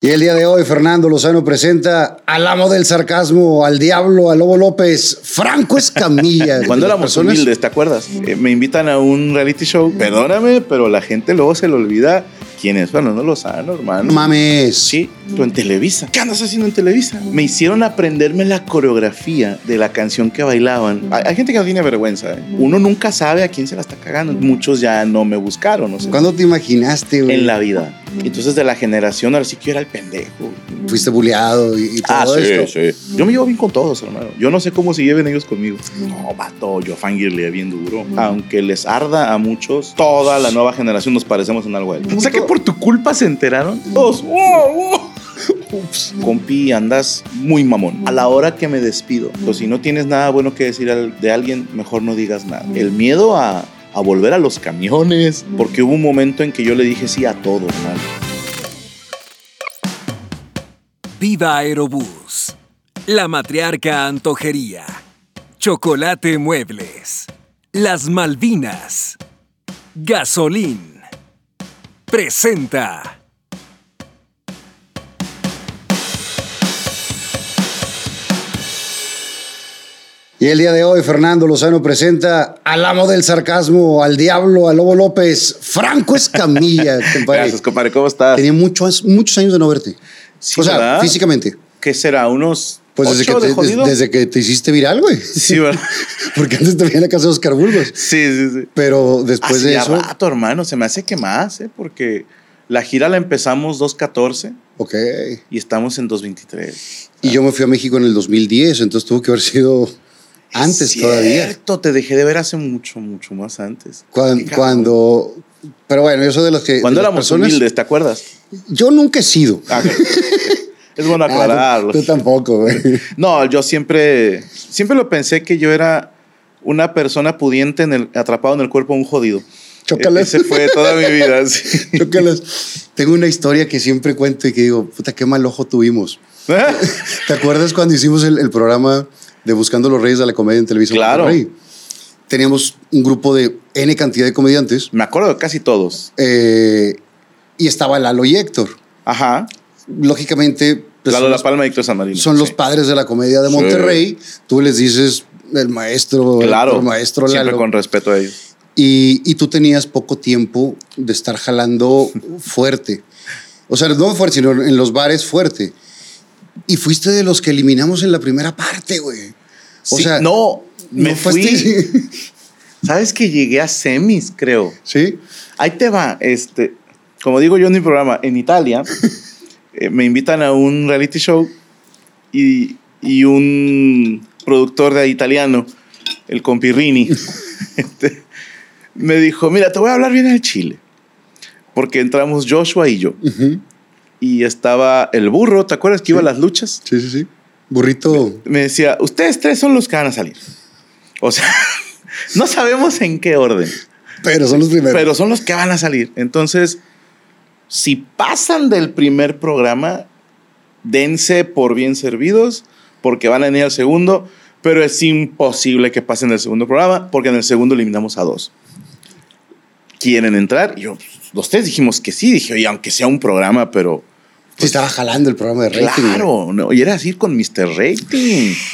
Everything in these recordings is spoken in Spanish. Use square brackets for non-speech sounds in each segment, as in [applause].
Y el día de hoy, Fernando Lozano presenta al amo del sarcasmo, al diablo, al Lobo López, Franco Escamilla. [laughs] Cuando éramos personas- humildes, ¿te acuerdas? Eh, me invitan a un reality show. Perdóname, pero la gente luego se le olvida quién es Fernando Lozano, hermano. No mames. Sí, tú en Televisa. ¿Qué andas haciendo en Televisa? Me hicieron aprenderme la coreografía de la canción que bailaban. Hay, hay gente que no tiene vergüenza. ¿eh? Uno nunca sabe a quién se la está cagando. Muchos ya no me buscaron, o sea, ¿Cuándo te imaginaste, güey? en la vida. Entonces, de la generación, ahora sí que yo era el pendejo. Fuiste buleado y, y todo Ah, sí, esto. sí. Yo me llevo bien con todos, hermano. Yo no sé cómo se lleven ellos conmigo. No, vato, yo fangirle bien duro. Aunque les arda a muchos, toda la nueva generación nos parecemos en algo a él. O sea que por tu culpa se enteraron todos. ¡Wow, wow! Ups, compi, andas muy mamón. A la hora que me despido, pues si no tienes nada bueno que decir al- de alguien, mejor no digas nada. El miedo a, a volver a los camiones, porque hubo un momento en que yo le dije sí a todo, hermano. Viva Aerobús. La Matriarca Antojería. Chocolate Muebles. Las Malvinas. Gasolín. Presenta. Y el día de hoy, Fernando Lozano presenta al amo del sarcasmo, al diablo, al Lobo López, Franco Escamilla, [laughs] compadre. Gracias, compadre. ¿Cómo estás? Tenía muchos, muchos años de no verte. Sí, o sea, ¿verdad? físicamente. ¿Qué será? ¿Unos Pues desde que, te, de des- desde que te hiciste viral, güey. Sí, ¿verdad? [laughs] Porque antes te veía en la casa de Oscar Burgos. Sí, sí, sí. Pero después Hace de eso. rato, hermano. Se me hace que más, ¿eh? Porque la gira la empezamos 2.14 Ok. y estamos en 2.23. Y yo me fui a México en el 2010, entonces tuvo que haber sido antes Es todavía. Cierto, te dejé de ver hace mucho, mucho más antes. Cuan- Qué cabrón. Cuando. Pero bueno, yo soy de los que. Cuando éramos personas- humildes, ¿te acuerdas? Yo nunca he sido. Ah, ok. es bueno [laughs] Ah, tú- aclararlo. tú, tampoco, güey. No, yo siempre, siempre lo pensé que yo era una persona pudiente en el, atrapado en el cuerpo de un jodido. Chócalas. Ese fue toda mi vida. [laughs] sí. Chócalas. Tengo una historia que siempre cuento y que digo, puta, qué mal ojo tuvimos. [laughs] ¿Te acuerdas cuando hicimos el, el programa de Buscando los Reyes de la Comedia en Televisión? Claro. Monterrey? Teníamos un grupo de N cantidad de comediantes Me acuerdo de casi todos. eh, y estaba Lalo y Héctor. Ajá. Lógicamente, pues, Lalo La los, Palma y Héctor San Marino. son los Sí. padres de la comedia de Sí. Monterrey. Tú les dices el maestro, Claro. el maestro Siempre Lalo. con respeto a ellos. Y, y tú tenías poco tiempo de estar jalando [laughs] fuerte. O sea, no fuerte, sino en los bares fuerte. Y fuiste de los que eliminamos en la primera parte, güey. O Sí, sea, no, me no fui. [laughs] Sabes que llegué a semis, creo. ¿Sí? Ahí te va, este, como digo yo en mi programa, en Italia [laughs] eh, me invitan a un reality show y, y un productor de italiano, el compirrini, [laughs] este, me dijo, mira, te voy a hablar bien al chile, porque entramos Joshua y yo, y estaba el burro, ¿te acuerdas que iba a las luchas? Sí, sí, sí. Burrito. Me decía, ustedes tres son los que van a salir. O sea, [laughs] no sabemos en qué orden. Pero son los primeros. pero son los que van a salir. Entonces, si pasan del primer programa, dense por bien servidos, porque van a venir al segundo, pero es imposible que pasen del segundo programa, porque en el segundo eliminamos a dos. ¿Quieren entrar? Y yo, los tres dijimos que sí. Dije, oye, aunque sea un programa, pero Sí, estaba jalando el programa de rating. claro, no, y era así con Mr. Rating. [laughs]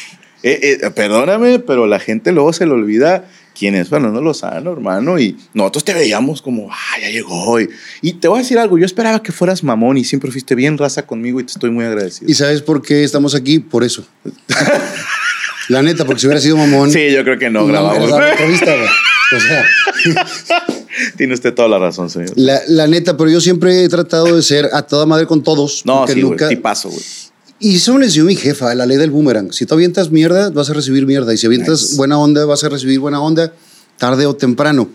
Eh, eh, perdóname, pero la gente luego se le olvida quién es Fernando Lozano, hermano. Y nosotros te veíamos como, ah, ya llegó. Y, y te voy a decir algo, yo esperaba que fueras mamón y siempre fuiste bien raza conmigo y te estoy muy agradecido. ¿Y sabes por qué estamos aquí? Por eso. [laughs] La neta, porque si hubiera sido mamón. Sí, yo creo que no, grabamos. dado entrevista, [laughs] güey. O sea, [laughs] Tiene usted toda la razón, señor. la, la neta, pero yo siempre he tratado de ser a toda madre con todos. No, sí, nunca- tipazo, güey. Y eso me enseñó mi jefa, la ley del boomerang. Si tú avientas mierda, vas a recibir mierda. Y si avientas Nice. buena onda, vas a recibir buena onda, tarde o temprano.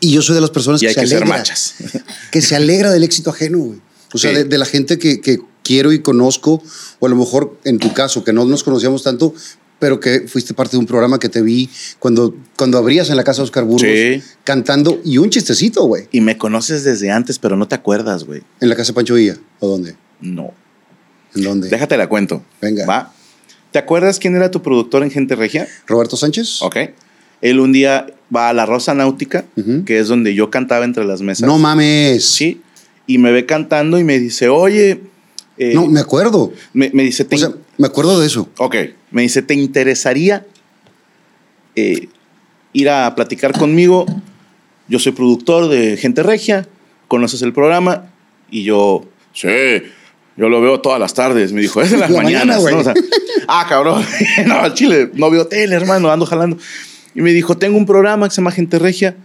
Y yo soy de las personas Y que hay se que ser alegra. machas. [laughs] Que se alegra del éxito ajeno, güey. O sea, Sí. de, de la gente que, que quiero y conozco, o a lo mejor en tu caso, que no nos conocíamos tanto, pero que fuiste parte de un programa que te vi cuando, cuando abrías en la casa de Oscar Burgos, Sí. cantando, y un chistecito, güey, Y me conoces desde antes, pero no te acuerdas, güey. en la casa de Pancho Villa. ¿O dónde? No. ¿En dónde? Déjate la cuento. Venga. ¿Va? ¿Te acuerdas quién era tu productor en Gente Regia? ¿Roberto Sánchez? Ok. Él un día va a la Rosa Náutica, que es donde yo cantaba entre las mesas. No mames. Sí. Y me ve cantando y me dice, oye, Eh, no, me acuerdo. Me, me dice, O sea, me acuerdo de eso. Ok, me dice, ¿te interesaría eh, ir a platicar conmigo? Yo soy productor de Gente Regia, conoces el programa y yo, sí, yo lo veo todas las tardes. Me dijo, es [laughs] en las La mañanas. mañana, ¿no? O sea, ah, cabrón, [laughs] no, chile, no veo tele, hermano, ando jalando. Y me dijo, tengo un programa que se llama Gente Regia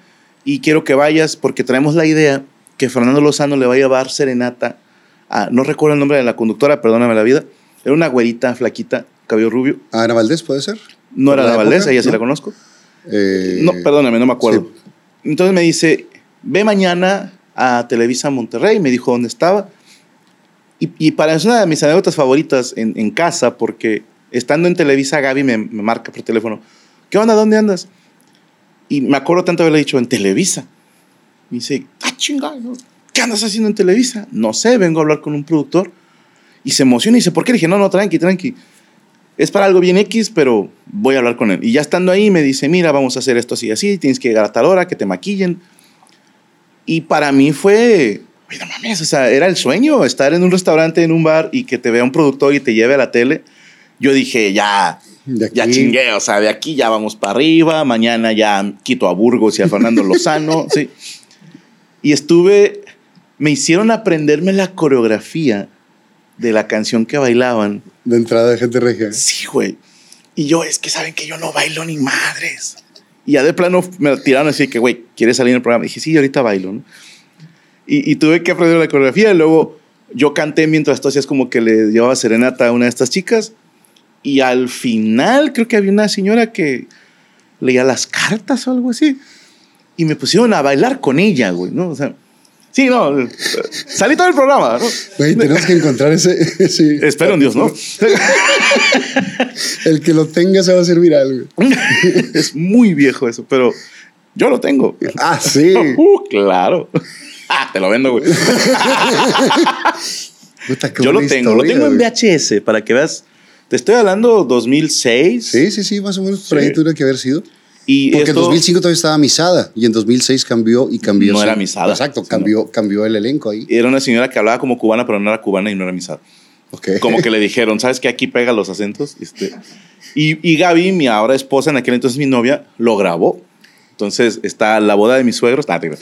y quiero que vayas porque traemos la idea que Fernando Lozano le va a llevar serenata a, no recuerdo el nombre de la conductora, perdóname la vida, era una güerita, flaquita, cabello rubio. Ana Valdés, ¿puede ser? No era ¿De la la Valdés, ella sí ¿No? la conozco. Eh, No, perdóname, no me acuerdo. Entonces me dice, ve mañana a Televisa Monterrey, me dijo dónde estaba. Y, y para es una de mis anécdotas favoritas en, en casa, porque estando en Televisa, Gaby me, me marca por teléfono, ¿qué onda? ¿Dónde andas? Y me acuerdo tanto haberle dicho, en Televisa. Me dice, ah, chingado, ¿qué andas haciendo en Televisa? No sé, vengo a hablar con un productor. Y se emociona y dice, ¿por qué? Le dije, no, no, tranqui, tranqui. Es para algo bien X, pero voy a hablar con él. Y ya estando ahí me dice, mira, vamos a hacer esto así y así, tienes que llegar a tal hora, que te maquillen. Y para mí fue, no mames, o sea, era el sueño, estar en un restaurante, en un bar y que te vea un productor y te lleve a la tele. Yo dije, ya, ya chingué, o sea, de aquí ya vamos para arriba, mañana ya quito a Burgos y a Fernando Lozano, [laughs] sí. Y estuve, me hicieron aprenderme la coreografía de la canción que bailaban. De entrada de gente regia. Sí, güey. Y yo, es que saben que yo no bailo ni madres. Y ya de plano me tiraron así que, güey, ¿quieres salir en el programa? dije, sí, ahorita bailo, ¿no? Y, y tuve que aprender la coreografía. Y luego yo canté mientras tú hacías como que le llevaba serenata a una de estas chicas. Y al final creo que había una señora que leía las cartas o algo así. Y me pusieron a bailar con ella, güey, ¿no? O sea, sí, no, salí todo el programa, ¿no? Güey, tenemos que encontrar ese. [laughs] ese- Espero en Dios, ¿no? El que lo tenga se va a hacer viral, güey. [laughs] es muy viejo eso, pero yo lo tengo. Ah, sí. [laughs] Uh, claro. Ah, te lo vendo, güey. Puta, Yo lo tengo, lo tengo en güey. VHS para que veas. Te estoy hablando 2006. Sí, sí, sí, más o menos por ahí Sí. tuviera que haber sido. Y Porque en esto- 2005 todavía estaba misada y en 2006 cambió y cambió. No era misada. Exacto, cambió, cambió el elenco ahí. Era una señora que hablaba como cubana, pero no era cubana y no era misada. Ok. Como que le dijeron, ¿sabes que aquí pega los acentos? Este, y, y Gaby, mi ahora esposa, en aquel entonces mi novia, lo grabó. Entonces está la boda de mis suegros. Ah, te. [laughs]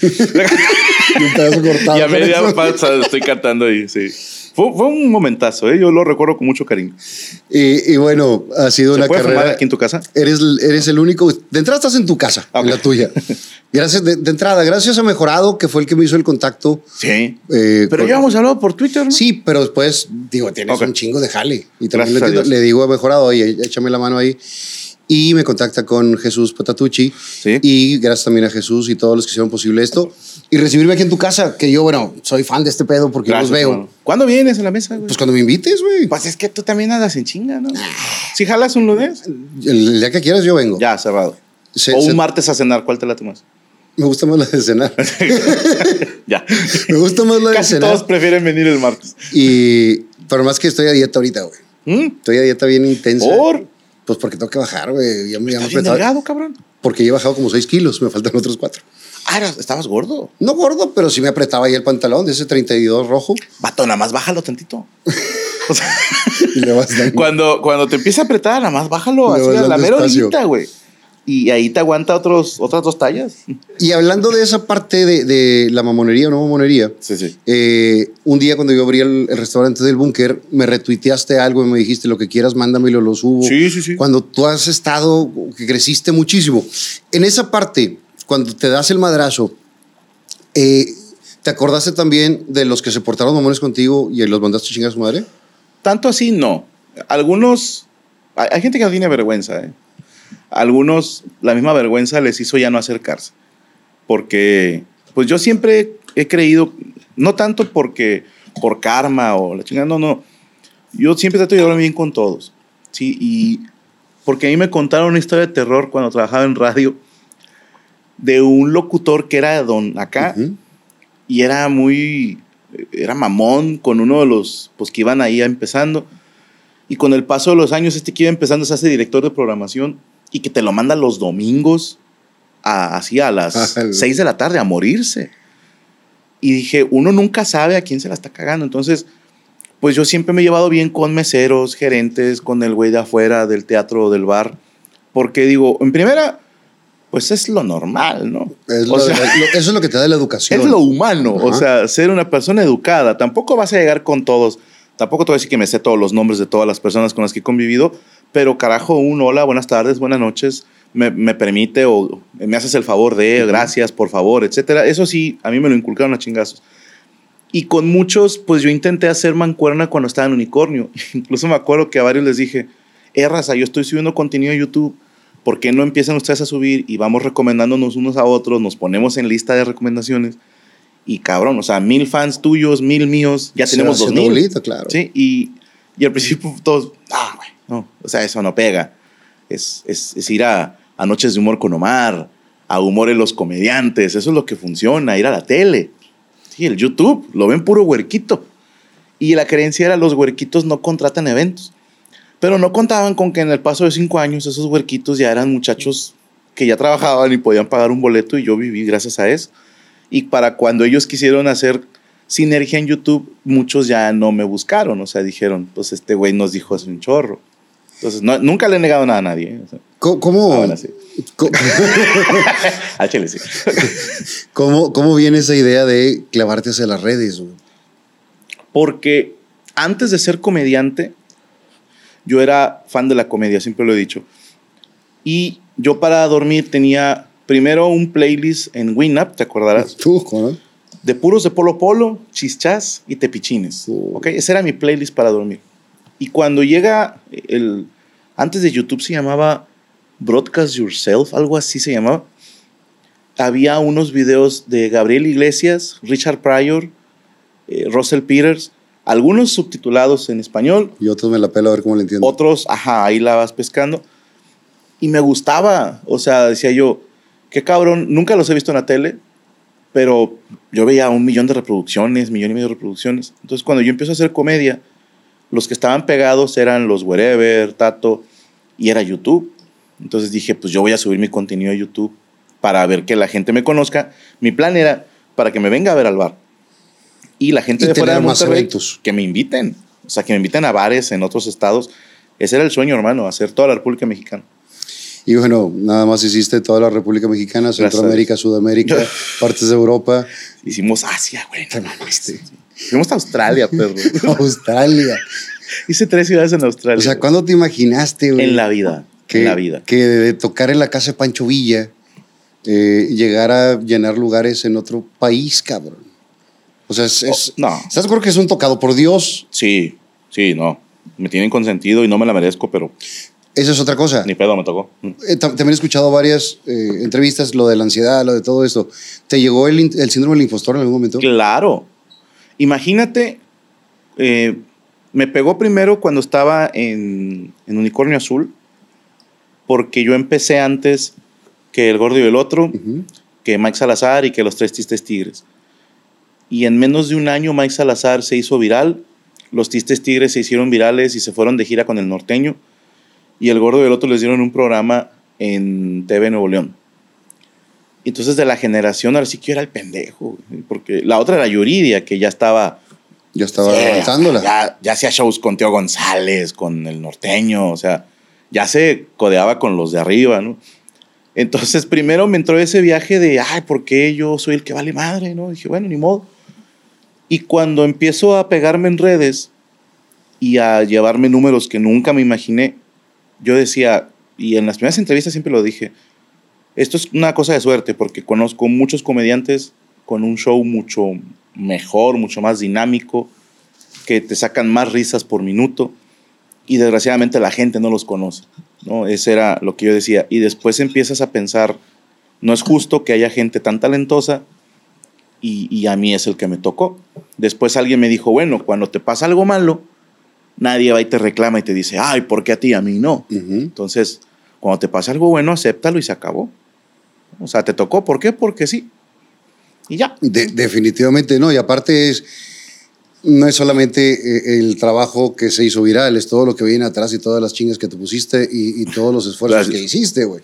Y un pedazo cortado. [laughs] y a media pasa estoy cantando ahí, sí. Fue, fue un momentazo, ¿eh? yo lo recuerdo con mucho cariño. Y, y bueno, ha sido ¿Se una puede fumar carrera. aquí en tu casa? Eres, eres el único. De entrada estás en tu casa, Ok. en la tuya. [laughs] Gracias, de, de entrada, gracias a Mejorado, que fue el que me hizo el contacto. Sí. eh, Pero con- ya hemos hablado por Twitter, ¿no? Sí, pero después, digo, tienes Ok. un chingo de jale. Y también le, le digo a Mejorado, oye, échame la mano ahí. Y me contacta con Jesús Patatucci. Sí. Y gracias también a Jesús y todos los que hicieron posible esto. Y recibirme aquí en tu casa, que yo, bueno, soy fan de este pedo porque Gracias, los veo. hermano. ¿Cuándo vienes a la mesa, güey? Pues cuando me invites, güey. Pues es que tú también andas en chinga, ¿no? Si jalas un lunes, El, el día que quieras yo vengo. ya, cerrado. Se- o un se- martes a cenar, ¿cuál te la tomas? Me gusta más la de cenar. [laughs] ya. [laughs] me gusta más la de Casi cenar. todos prefieren venir el martes. Y, pero más que estoy a dieta ahorita, güey. ¿Mm? Estoy a dieta bien intensa. ¿Por? Pues porque tengo que bajar, güey. Ya me, ¿Estás bien delgado, cabrón? Porque he bajado como 6 kilos, me faltan otros 4. Ah, estabas gordo. No gordo, pero sí me apretaba ahí el pantalón de ese 32 rojo. Vato, nada más bájalo tantito. O [laughs] sea, Y le vas cuando, cuando te empieza a apretar, nada más bájalo Le así a la mera orillita, güey. Y ahí te aguanta otros, otras dos tallas. Y hablando de esa parte de, de la mamonería o no mamonería, Sí, sí. eh, un día cuando yo abrí el, el restaurante del búnker, me retuiteaste algo y me dijiste lo que quieras, mándamelo, lo subo. Sí, sí, sí. Cuando tú has estado, que creciste muchísimo. En esa parte, cuando te das el madrazo, eh, ¿te acordaste también de los que se portaron mamones contigo y los mandaste a chingar a su madre? Tanto así, no. Algunos, hay, hay gente que no tiene vergüenza, ¿eh? Algunos, la misma vergüenza les hizo ya no acercarse. Porque, pues yo siempre he creído, no tanto porque, por karma o la chingada, no, no. Yo siempre trato de llevarme bien con todos, ¿sí? Y porque a mí me contaron una historia de terror cuando trabajaba en radio de un locutor que era don acá Ujú. y era muy, era mamón con uno de los, pues que iban ahí empezando. Y con el paso de los años, este que iba empezando se hace director de programación y que te lo manda los domingos a, así a las Ah, el- 6 de la tarde a morirse. Y dije, uno nunca sabe a quién se la está cagando. Entonces, pues yo siempre me he llevado bien con meseros, gerentes, con el güey de afuera del teatro o del bar. Porque digo, en primera, pues es lo normal, ¿no? Es lo- sea, es lo- eso es lo que te da la educación. [laughs] es lo humano, o sea, ser una persona educada. Tampoco vas a llegar con todos. Tampoco te voy a decir que me sé todos los nombres de todas las personas con las que he convivido, pero carajo, un hola, buenas tardes, buenas noches, me, me permite o me haces el favor de, gracias, por favor, etcétera. Eso sí, a mí me lo inculcaron a chingazos. Y con muchos, pues yo intenté hacer mancuerna cuando estaba en Unicornio. [laughs] Incluso me acuerdo que a varios les dije, eh, raza, yo estoy subiendo contenido a YouTube. ¿Por qué no empiezan ustedes a subir y vamos recomendándonos unos a otros? Nos ponemos en lista de recomendaciones. Y cabrón, o sea, mil fans tuyos, mil míos, ya Se tenemos dos mil. bolita, claro. Sí, y, y al principio todos, ah, no, o sea, eso no pega. Es, es, es ir a, a noches de humor con Omar, a humor en los comediantes, eso es lo que funciona, ir a la tele. Sí, el YouTube, lo ven puro huerquito. Y la creencia era los huerquitos no contratan eventos. Pero no contaban con que en el paso de cinco años esos huerquitos ya eran muchachos que ya trabajaban y podían pagar un boleto y yo viví gracias a eso. Y para cuando ellos quisieron hacer sinergia en YouTube, muchos ya no me buscaron. O sea, dijeron, pues este güey nos dijo hace un chorro. Entonces, no- nunca le he negado nada a nadie. ¿eh? ¿Cómo, cómo, Ah, bueno, sí. [laughs] [laughs] chile cómo- cómo viene esa idea de clavarte hacia las redes? güey? Porque antes de ser comediante, yo era fan de la comedia, siempre lo he dicho. Y yo para dormir tenía primero un playlist en Winamp, ¿te acordarás? Tú, ¿no? De puros de Polo Polo, chichas y tepichines. Uh. ¿ok? Ese era mi playlist para dormir. Y cuando llega el... Antes de YouTube se llamaba Broadcast Yourself, algo así se llamaba. Había unos videos de Gabriel Iglesias, Richard Pryor, eh, Russell Peters, algunos subtitulados en español, Y otros me la pelo a ver cómo le entiendo. otros, ajá, ahí la vas pescando. Y me gustaba, o sea, decía yo, qué cabrón, nunca los he visto en la tele, pero yo veía un millón de reproducciones, millón y medio de reproducciones. Entonces, cuando yo empiezo a hacer comedia, los que estaban pegados eran los Wherever, Tato, y era YouTube. Entonces dije, pues yo voy a subir mi contenido a YouTube para ver que la gente me conozca. Mi plan era para que me venga a ver al bar. Y la gente Y de fuera de Monterrey, eventos. que me inviten. O sea, que me inviten a bares en otros estados. Ese era el sueño, hermano, hacer toda la República Mexicana. Y bueno, nada más hiciste toda la República Mexicana. Centroamérica, Sudamérica, [laughs] partes de Europa, Hicimos Asia, güey. no mames. Fuimos a Australia, perro. [laughs] Australia. Hice tres ciudades en Australia. O sea. ¿cuándo te imaginaste, güey? En la vida. que, en la vida. que de tocar en la casa de Pancho Villa, eh, llegar a llenar lugares en otro país, cabrón. O sea, es, es- Oh, no. ¿Estás acuerdo que es un tocado por Dios? Sí, sí, no. Me tienen consentido y no me la merezco, pero Esa es otra cosa. ni pedo me tocó. Eh, tam- también he escuchado varias eh, entrevistas, lo de la ansiedad, lo de todo esto. ¿Te llegó el, el síndrome del impostor en algún momento? Claro. Imagínate, eh, me pegó primero cuando estaba en, en Unicornio Azul, porque yo empecé antes que El Gordo y el Otro, que Mike Salazar y que Los Tres Tistes Tigres. Y en menos de un año Mike Salazar se hizo viral, Los Tistes Tigres se hicieron virales y se fueron de gira con el norteño, y El Gordo y el Otro les dieron un programa en TV Nuevo León. Entonces de la generación, ahora sí que yo era el pendejo, porque la otra era Yuridia, que ya estaba... Ya estaba Sí, avanzándola. Ya, ya hacía shows con Teo González, con el norteño, o sea, ya se codeaba con los de arriba, ¿no? Entonces, primero me entró ese viaje de, ay, ¿por qué yo soy el que vale madre? ¿no? dije, bueno, ni modo. Y cuando empiezo a pegarme en redes y a llevarme números que nunca me imaginé, yo decía, y en las primeras entrevistas siempre lo dije, esto es una cosa de suerte, porque conozco muchos comediantes con un show mucho mejor, mucho más dinámico, que te sacan más risas por minuto, y desgraciadamente la gente no los conoce. ¿no? Ese era lo que yo decía. Y después empiezas a pensar, no es justo que haya gente tan talentosa y, y a mí es el que me tocó. Después alguien me dijo, bueno, cuando te pasa algo malo, nadie va y te reclama y te dice, ay, ¿por qué a ti? A mí no. Entonces, cuando te pasa algo bueno, acéptalo y se acabó. O sea, te tocó. ¿Por qué? Porque sí. Y ya. De- definitivamente no. Y aparte es, no es solamente eh, el trabajo que se hizo viral, es todo lo que viene atrás y todas las chingas que te pusiste y, y todos los esfuerzos Gracias. que hiciste, güey.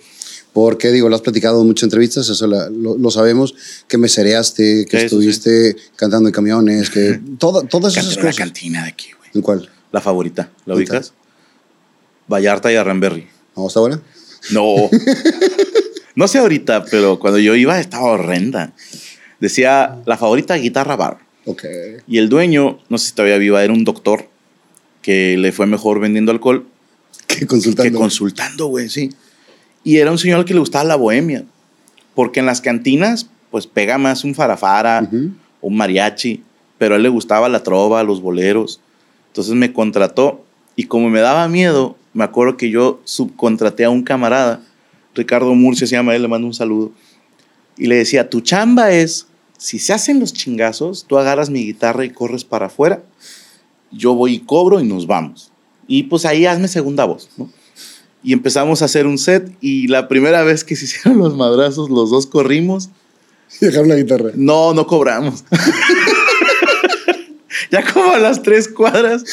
Porque, digo, lo has platicado en muchas entrevistas, eso la- lo, lo sabemos, que mesereaste, que Sí, sí, estuviste cantando en camiones, que [laughs] todo- todas esas cosas. cantina de aquí, güey. ¿En cuál? La favorita. ¿La ubicas? Vallarta y Arranberry. ¿No está buena? No. [laughs] no sé ahorita, pero cuando yo iba estaba horrenda. Decía la favorita guitarra bar. Ok. Y el dueño, no sé si todavía viva, era un doctor que le fue mejor vendiendo alcohol ¿Qué consultando? que consultando, güey, sí. Y era un señor al que le gustaba la bohemia. Porque en las cantinas, pues pega más un farafara, Ujú. un mariachi, pero a él le gustaba la trova, los boleros. Entonces me contrató y como me daba miedo, me acuerdo que yo subcontraté a un camarada, Ricardo Murcia se llama él, le mando un saludo, y le decía, tu chamba es, si se hacen los chingazos, tú agarras mi guitarra y corres para afuera, yo voy y cobro y nos vamos. Y pues ahí hazme segunda voz, ¿no? Y empezamos a hacer un set y la primera vez que se [laughs] hicieron los madrazos, los dos corrimos Dejaron la guitarra. no, no cobramos. [laughs] ya como a las tres cuadras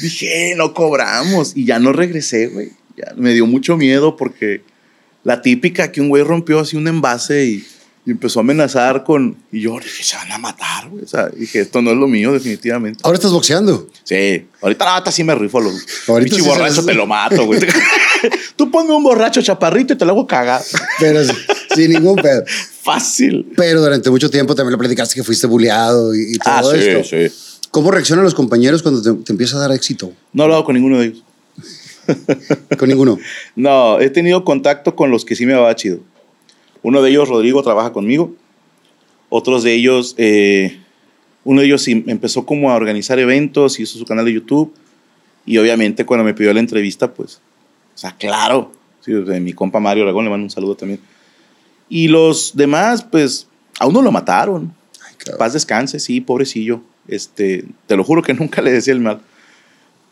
dije, "Eh, no cobramos. Y ya no regresé, güey. Ya me dio mucho miedo porque la típica que un güey rompió así un envase y, y empezó a amenazar con... Y yo dije, se van a matar, güey. O sea, dije, esto no es lo mío, definitivamente. Ahora estás boxeando. Sí, ahorita la nata sí me rifo. Los, Ahorita sí borracho te lo mato, güey. [laughs] Tú ponme un borracho chaparrito y te lo hago cagar. Pero sí, sin ningún pedo. [laughs] Fácil. Pero durante mucho tiempo también lo platicaste que fuiste bulleado y, y todo Ah, sí, esto. sí. ¿Cómo reaccionan los compañeros cuando te, te empieza a dar éxito? No he hablado con ninguno de ellos. [laughs] Con ninguno. No, he tenido contacto con los que sí me va chido. Uno de ellos, Rodrigo, trabaja conmigo. Otros de ellos, eh, uno de ellos sí empezó como a organizar eventos, hizo su canal de YouTube. Y obviamente cuando me pidió la entrevista, pues, o sea, claro. Sí, sea, mi compa Mario Aragón le mando un saludo también. Y los demás, pues, a uno lo mataron. Ay, cabrón. Paz descanse, sí, pobrecillo. Este, te lo juro que [laughs] nunca le decía el mal.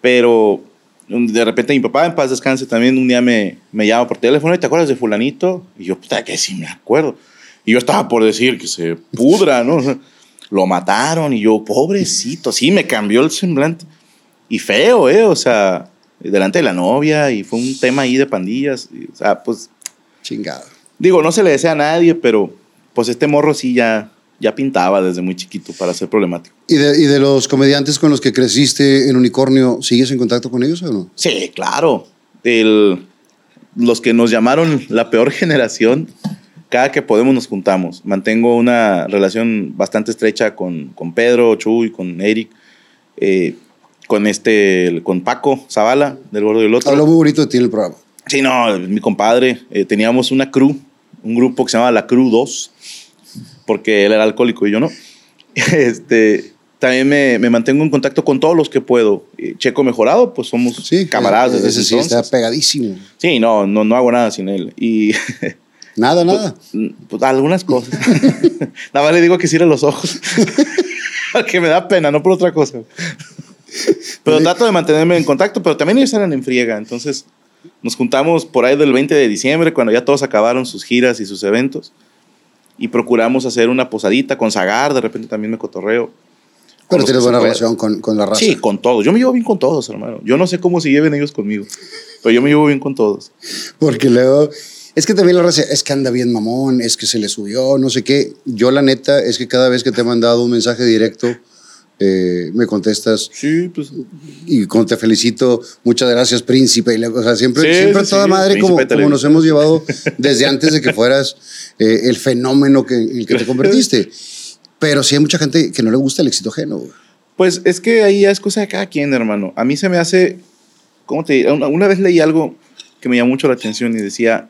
Pero de repente mi papá, en paz descanse, también un día me, me llama por teléfono y te acuerdas de fulanito. Y yo, puta, que sí me acuerdo. Y yo estaba por decir que se pudra, ¿no? Lo mataron y yo, pobrecito, sí, me cambió el semblante. Y feo, ¿eh? O sea, delante de la novia y fue un tema ahí de pandillas. y, o sea, pues Chingado. Digo, no se le desea a nadie, pero pues este morro sí ya, ya pintaba desde muy chiquito para ser problemático. ¿Y de, y de los comediantes con los que creciste en Unicornio, ¿sigues en contacto con ellos o no? Sí, claro. El- los que nos llamaron la peor [laughs] generación, cada que podemos nos juntamos. Mantengo una relación bastante estrecha con, con Pedro, Chuy, con Eric, eh, con este, con Paco Zavala, del Gordo y el Otro. Habló muy bonito de ti en el programa. Sí, no, mi compadre. eh, teníamos una crew, un grupo que se llamaba La Crew 2, porque él era alcohólico y yo no. [laughs] Este, también me, me mantengo en contacto con todos los que puedo. Eh, Checo Mejorado, pues somos Sí, camaradas desde ese sí está entonces. pegadísimo. Sí, no, no, no hago nada sin él. Y [laughs] Nada, nada. pues, algunas cosas. [laughs] nada más le digo que cierre los ojos. Porque me da pena, no por otra cosa. Pero trato de mantenerme en contacto, pero también ellos eran en friega. Entonces nos juntamos por ahí del 20 de diciembre, cuando ya todos acabaron sus giras y sus eventos. Y procuramos hacer una posadita con Zagar, de repente también me cotorreo. Pero tienes buena relación con, con la raza. Sí, con todos. Yo me llevo bien con todos, hermano. Yo no sé cómo se lleven ellos conmigo, pero yo me llevo bien con todos. Porque luego, es que también la raza, es que anda bien mamón, es que se le subió, no sé qué. Yo la neta es que cada vez que te he mandado un mensaje directo, eh, me contestas Sí, pues y con te felicito, muchas gracias príncipe. O sea, siempre, Sí, siempre sí, toda sí, madre como, como nos hemos llevado [laughs] desde antes de que fueras eh, el fenómeno que, el que te convertiste. Pero sí hay mucha gente que no le gusta el éxito ajeno. güey. Pues es que ahí ya es cosa de cada quien, hermano. A mí se me hace, ¿cómo te? Una, una vez leí algo que me llamó mucho la atención y decía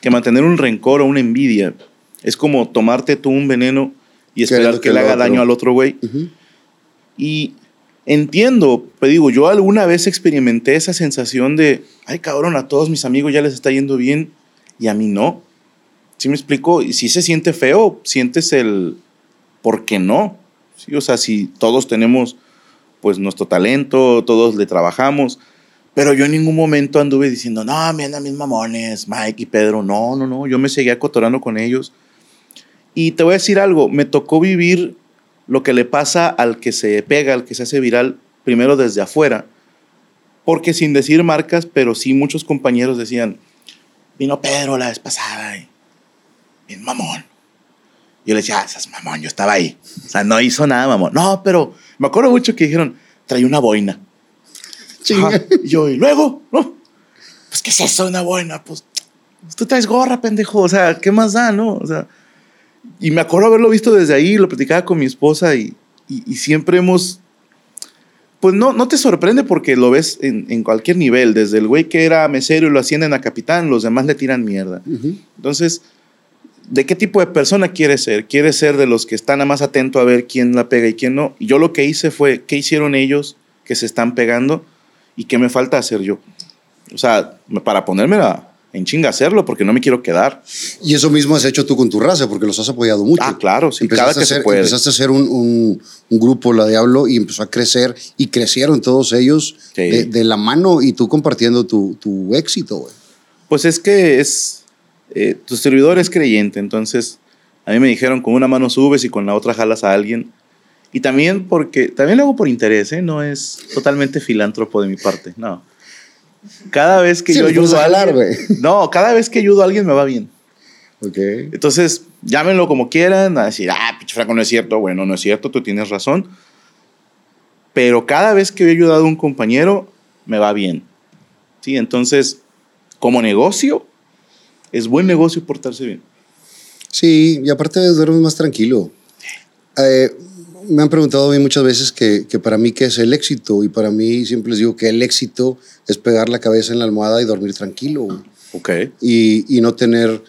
que mantener un rencor o una envidia es como tomarte tú un veneno y esperar que, que le haga daño al otro güey. Y entiendo, pero digo, yo alguna vez experimenté esa sensación de, ay cabrón, a todos mis amigos ya les está yendo bien y a mí no. ¿Sí me explico? Y si se siente feo, sientes el, ¿por qué no? ¿Sí? O sea, si todos tenemos pues nuestro talento, todos le trabajamos, pero yo en ningún momento anduve diciendo, no, me andan mis mamones, Mike y Pedro, no, no, no, yo me seguía cotorando con ellos. Y te voy a decir algo, me tocó vivir lo que le pasa al que se pega, al que se hace viral, primero desde afuera, porque sin decir marcas, pero sí muchos compañeros decían, vino Pedro la vez pasada, y, bien mamón. Yo le decía, ah, esas mamón, yo estaba ahí. O sea, no hizo nada, mamón. No, pero me acuerdo mucho que dijeron, trae una boina. Y yo, y luego, no. Pues, ¿qué es eso? Una buena. Pues, tú traes gorra, pendejo. O sea, ¿qué más da, no? O sea, y me acuerdo haberlo visto desde ahí, lo platicaba con mi esposa y, y, y siempre hemos. Pues no, no te sorprende porque lo ves en, en, cualquier nivel. Desde el güey que era mesero y lo ascienden a capitán, los demás le tiran mierda. Uh -huh. Entonces, ¿de qué tipo de persona quieres ser? ¿Quieres ser de los que están más atento a ver quién la pega y quién no? Y yo lo que hice fue, ¿qué hicieron ellos que se están pegando y qué me falta hacer yo? O sea, para ponérmela en chinga hacerlo porque no me quiero quedar. Y eso mismo has hecho tú con tu raza porque los has apoyado mucho. Ah, claro, sí, empezaste cada que a ser, se puede. Empezaste a hacer un, un, un, grupo, La Diablo, y empezó a crecer y crecieron todos ellos Sí. de, de, la mano y tú compartiendo tu, tu éxito, güey. Pues es que es. Eh, tu servidor es creyente, entonces a mí me dijeron con una mano subes y con la otra jalas a alguien. Y también porque. También lo hago por interés, ¿eh? No es totalmente filántropo de mi parte, no. Cada vez que Sí, yo ayudo a alguien. No, cada vez que ayudo a alguien me va bien. Ok. Entonces, llámenlo como quieran, a decir, ah, pinche Franco, no es cierto. Bueno, no es cierto, tú tienes razón. Pero cada vez que he ayudado a un compañero, me va bien. Sí, entonces, como negocio, es buen negocio portarse bien. Sí, y aparte duermes más tranquilo. Eh, me han preguntado a mí muchas veces que, que, para mí qué es el éxito y para mí siempre les digo que el éxito es pegar la cabeza en la almohada y dormir tranquilo. Ok. Y, y no tener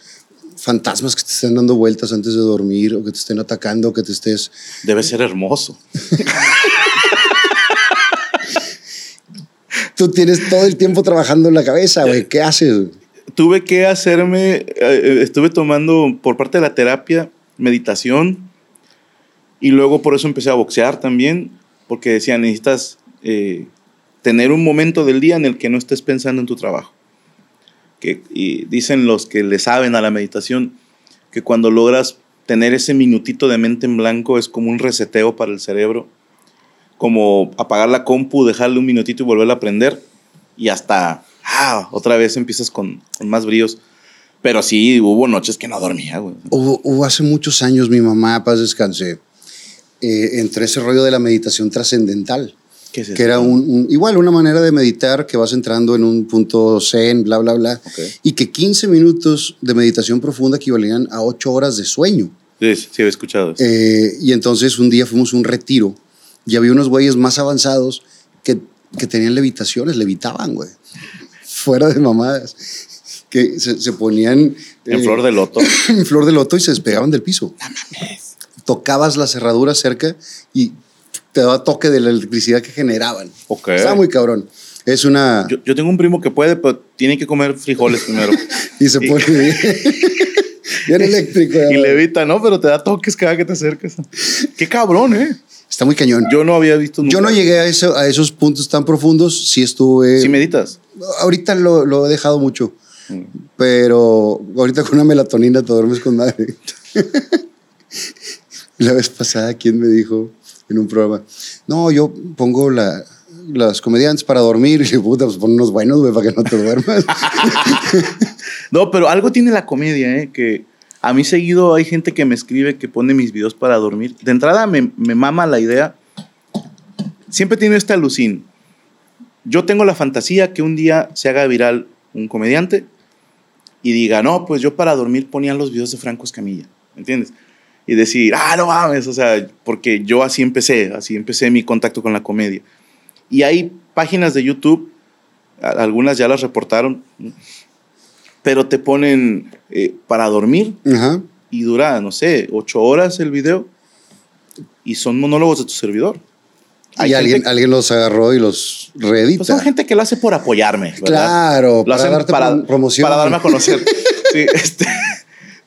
fantasmas que te estén dando vueltas antes de dormir o que te estén atacando o que te estés... Debe ser hermoso. [laughs] Tú tienes todo el tiempo trabajando en la cabeza, güey. ¿Qué haces? Tuve que hacerme, eh, estuve tomando por parte de la terapia meditación y luego por eso empecé a boxear también, porque decía, necesitas eh, tener un momento del día en el que no estés pensando en tu trabajo. Que, y dicen los que le saben a la meditación que cuando logras tener ese minutito de mente en blanco es como un reseteo para el cerebro, como apagar la compu, dejarle un minutito y volverla a prender y hasta ah, otra vez empiezas con, con más bríos. Pero sí, hubo noches que no dormía, hace muchos años mi mamá, paz descanse, eh, entre ese rollo de la meditación trascendental. ¿Qué es que era un, un, igual una manera de meditar que vas entrando en un punto zen, bla, bla, bla, Okay. y que 15 minutos de meditación profunda equivalían a 8 horas de sueño. Sí, sí, he escuchado. Eh, y entonces un día fuimos a un retiro y había unos güeyes más avanzados que, que tenían levitaciones, levitaban, güey. Fuera de mamadas. Que se, se ponían... en eh, flor de loto. [coughs] en flor de loto y se despegaban del piso. Tocabas la cerradura cerca y te daba toque de la electricidad que generaban. Ok. Está muy cabrón. Es una... Yo, yo tengo un primo que puede, pero tiene que comer frijoles primero. [laughs] y se pone bien, [laughs] bien eléctrico. y levita, ¿no? Pero te da toques cada que te acercas. Qué cabrón, ¿eh? Está muy cañón. Yo no había visto nunca. Yo no llegué a, eso, a esos puntos tan profundos. Sí estuve... ¿Sí meditas? Ahorita lo, lo he dejado mucho. Mm. Pero ahorita con una melatonina te duermes con madre. [laughs] la vez pasada, ¿quién me dijo en un programa? No, yo pongo la, las comediantes para dormir. Y le puta, pues pon unos buenos, güey, para que no te duermas. [laughs] No, pero algo tiene la comedia, ¿eh? Que a mí seguido hay gente que me escribe que pone mis videos para dormir. De entrada me, me mama la idea. Siempre tiene esta alucín. Yo tengo la fantasía que un día se haga viral un comediante y diga, no, pues yo para dormir ponía los videos de Franco Escamilla, ¿entiendes? Y decir, ah, no mames, o sea, porque yo así empecé, así empecé mi contacto con la comedia. Y hay páginas de YouTube, algunas ya las reportaron, pero te ponen eh, para dormir Ajá. y dura, no sé, ocho horas el video y son monólogos de tu servidor. Hay y alguien, gente- alguien los agarró y los reedita. pues son gente que lo hace por apoyarme. ¿verdad? Claro, Lo para hacen darte para, prom- promoción. para darme a conocer. [laughs] Sí, este,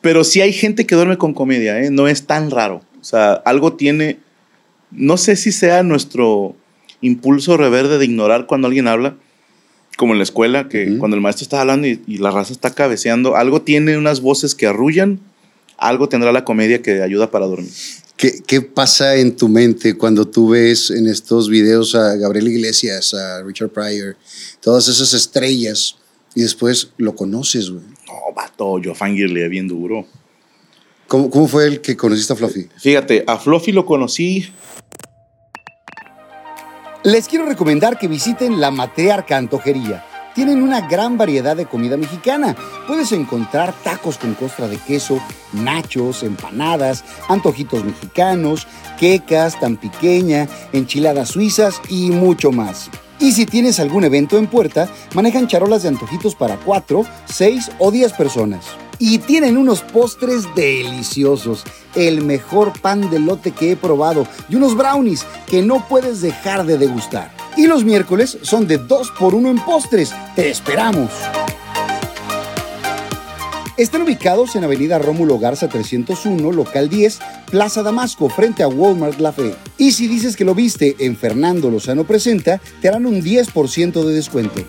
pero sí hay gente que duerme con comedia, ¿eh? no es tan raro. O sea, algo tiene, no sé si sea nuestro impulso reverde de ignorar cuando alguien habla, como en la escuela, que cuando el maestro está hablando y, y la raza está cabeceando, algo tiene unas voces que arrullan, algo tendrá la comedia que ayuda para dormir. ¿Qué, ¿Qué pasa en tu mente cuando tú ves en estos videos a Gabriel Iglesias, a Richard Pryor, todas esas estrellas y después lo conoces, güey? No, vato, yo fangirle bien duro. ¿Cómo, ¿Cómo fue el que conociste a Fluffy? Fíjate, a Fluffy lo conocí Les quiero recomendar que visiten la Matriarca Antojería. Tienen una gran variedad de comida mexicana. Puedes encontrar tacos con costra de queso, nachos, empanadas, antojitos mexicanos, quecas tan pequeña, enchiladas suizas y mucho más. Y si tienes algún evento en puerta, manejan charolas de antojitos para 4, 6 o 10 personas. Y tienen unos postres deliciosos, el mejor pan de lote que he probado y unos brownies que no puedes dejar de degustar. Y los miércoles son de 2 por 1 en postres. ¡Te esperamos! Están ubicados en Avenida Rómulo Garza 301, local 10, Plaza Damasco, frente a Walmart La Fe. Y si dices que lo viste en Fernando Lozano Presenta, te harán un 10% de descuento.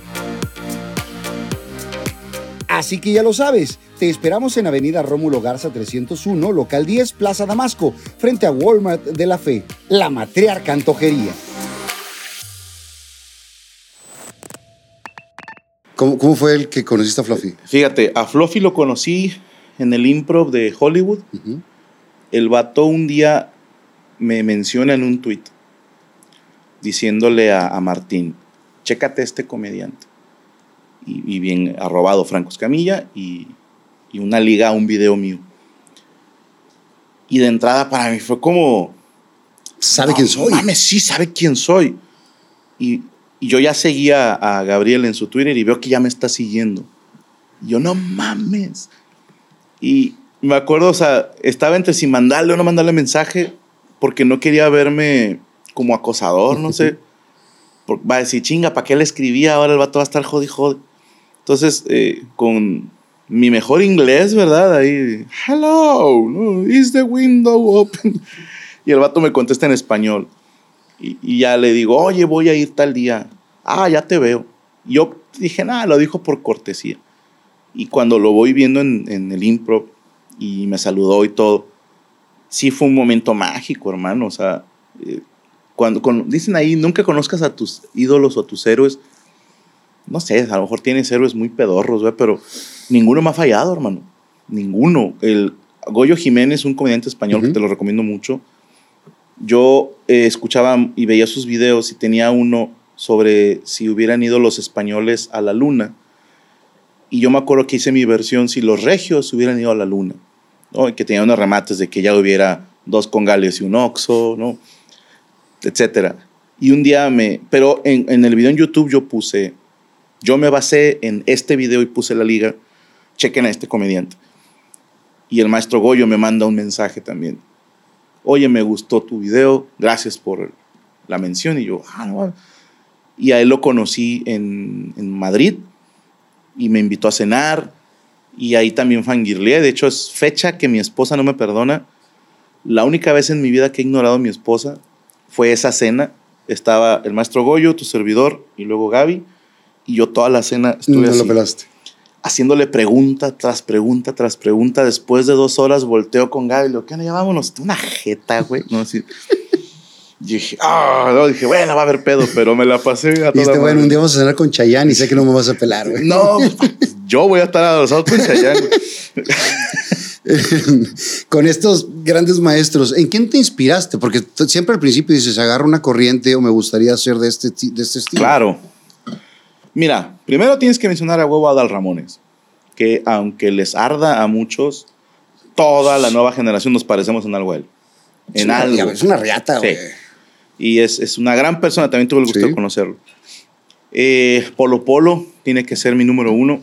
Así que ya lo sabes, te esperamos en Avenida Rómulo Garza 301, local 10, Plaza Damasco, frente a Walmart de la Fe, la matriarca antojería. ¿Cómo, fue el que conociste a Fluffy? Fíjate, a Fluffy lo conocí en el improv de Hollywood. El vato un día me menciona en un tweet diciéndole a, Martín, chécate este comediante. Y, bien, ha robado Franco Escamilla y, y una liga a un video mío. Y de entrada para mí fue como... ¿Sabe quién soy? Mames, sí, sabe quién soy. Y, y yo ya seguía a Gabriel en su Twitter y veo que ya me está siguiendo. Y yo, no mames. Y me acuerdo, o sea, estaba entre si mandarle o no mandarle mensaje porque no quería verme como acosador, no sé. va a decir, chinga, ¿para qué le escribía? Ahora el vato va a estar jodi, jodi. Entonces, eh, con mi mejor inglés, ¿verdad? Ahí, hello, is the window open? Y el vato me contesta en español. Y, ya le digo, oye, voy a ir tal día. Ah, ya te veo. Yo dije, nada, lo dijo por cortesía. Y cuando lo voy viendo en, el impro y me saludó y todo, sí fue un momento mágico, hermano. O sea, eh, cuando, dicen ahí, nunca conozcas a tus ídolos o a tus héroes. No sé, a lo mejor tienes héroes muy pedorros, pero ninguno me ha fallado, hermano. Ninguno. El Goyo Jiménez, un comediante español que te lo recomiendo mucho yo eh, escuchaba y veía sus videos y tenía uno sobre si hubieran ido los españoles a la luna. Y yo me acuerdo que hice mi versión si los regios hubieran ido a la luna, ¿no? Que tenía unos remates de que ya hubiera dos congales y un oxo, ¿no? Etcétera. Y un día me... Pero en, en el video en YouTube yo puse... Yo me basé en este video y puse la liga. Chequen a este comediante. Y el maestro Goyo me manda un mensaje también oye, me gustó tu video, gracias por la mención. Y yo, ah, no. Y a él lo conocí en, Madrid y me invitó a cenar. Y ahí también fangirleé. De hecho, es fecha que mi esposa no me perdona. La única vez en mi vida que he ignorado a mi esposa fue esa cena. Estaba el maestro Goyo, tu servidor, y luego Gaby. Y yo toda la cena estuve no lo pelaste haciéndole pregunta tras pregunta tras pregunta. Después de dos horas volteo con Gaby y le digo, ¿qué onda? Ya vámonos. Una jeta, güey. No, así. Dije, ah, no, dije, bueno, va a haber pedo, pero me la pasé a toda Dijiste, bueno, un día vamos a cenar con Chayanne y sé que no me vas a pelar, güey. No, yo voy a estar adosado con Chayanne. [laughs] con estos grandes maestros, ¿en quién te inspiraste? Porque siempre al principio dices, agarra una corriente o me gustaría ser de este, de este estilo. Claro. Mira, primero tienes que mencionar a huevo a Dal Ramones, que aunque les arda a muchos, toda la nueva generación nos parecemos en algo a él. En es algo. es una riata, güey. Y es, es, una gran persona, también tuve el gusto de conocerlo. Eh, Polo Polo tiene que ser mi número uno,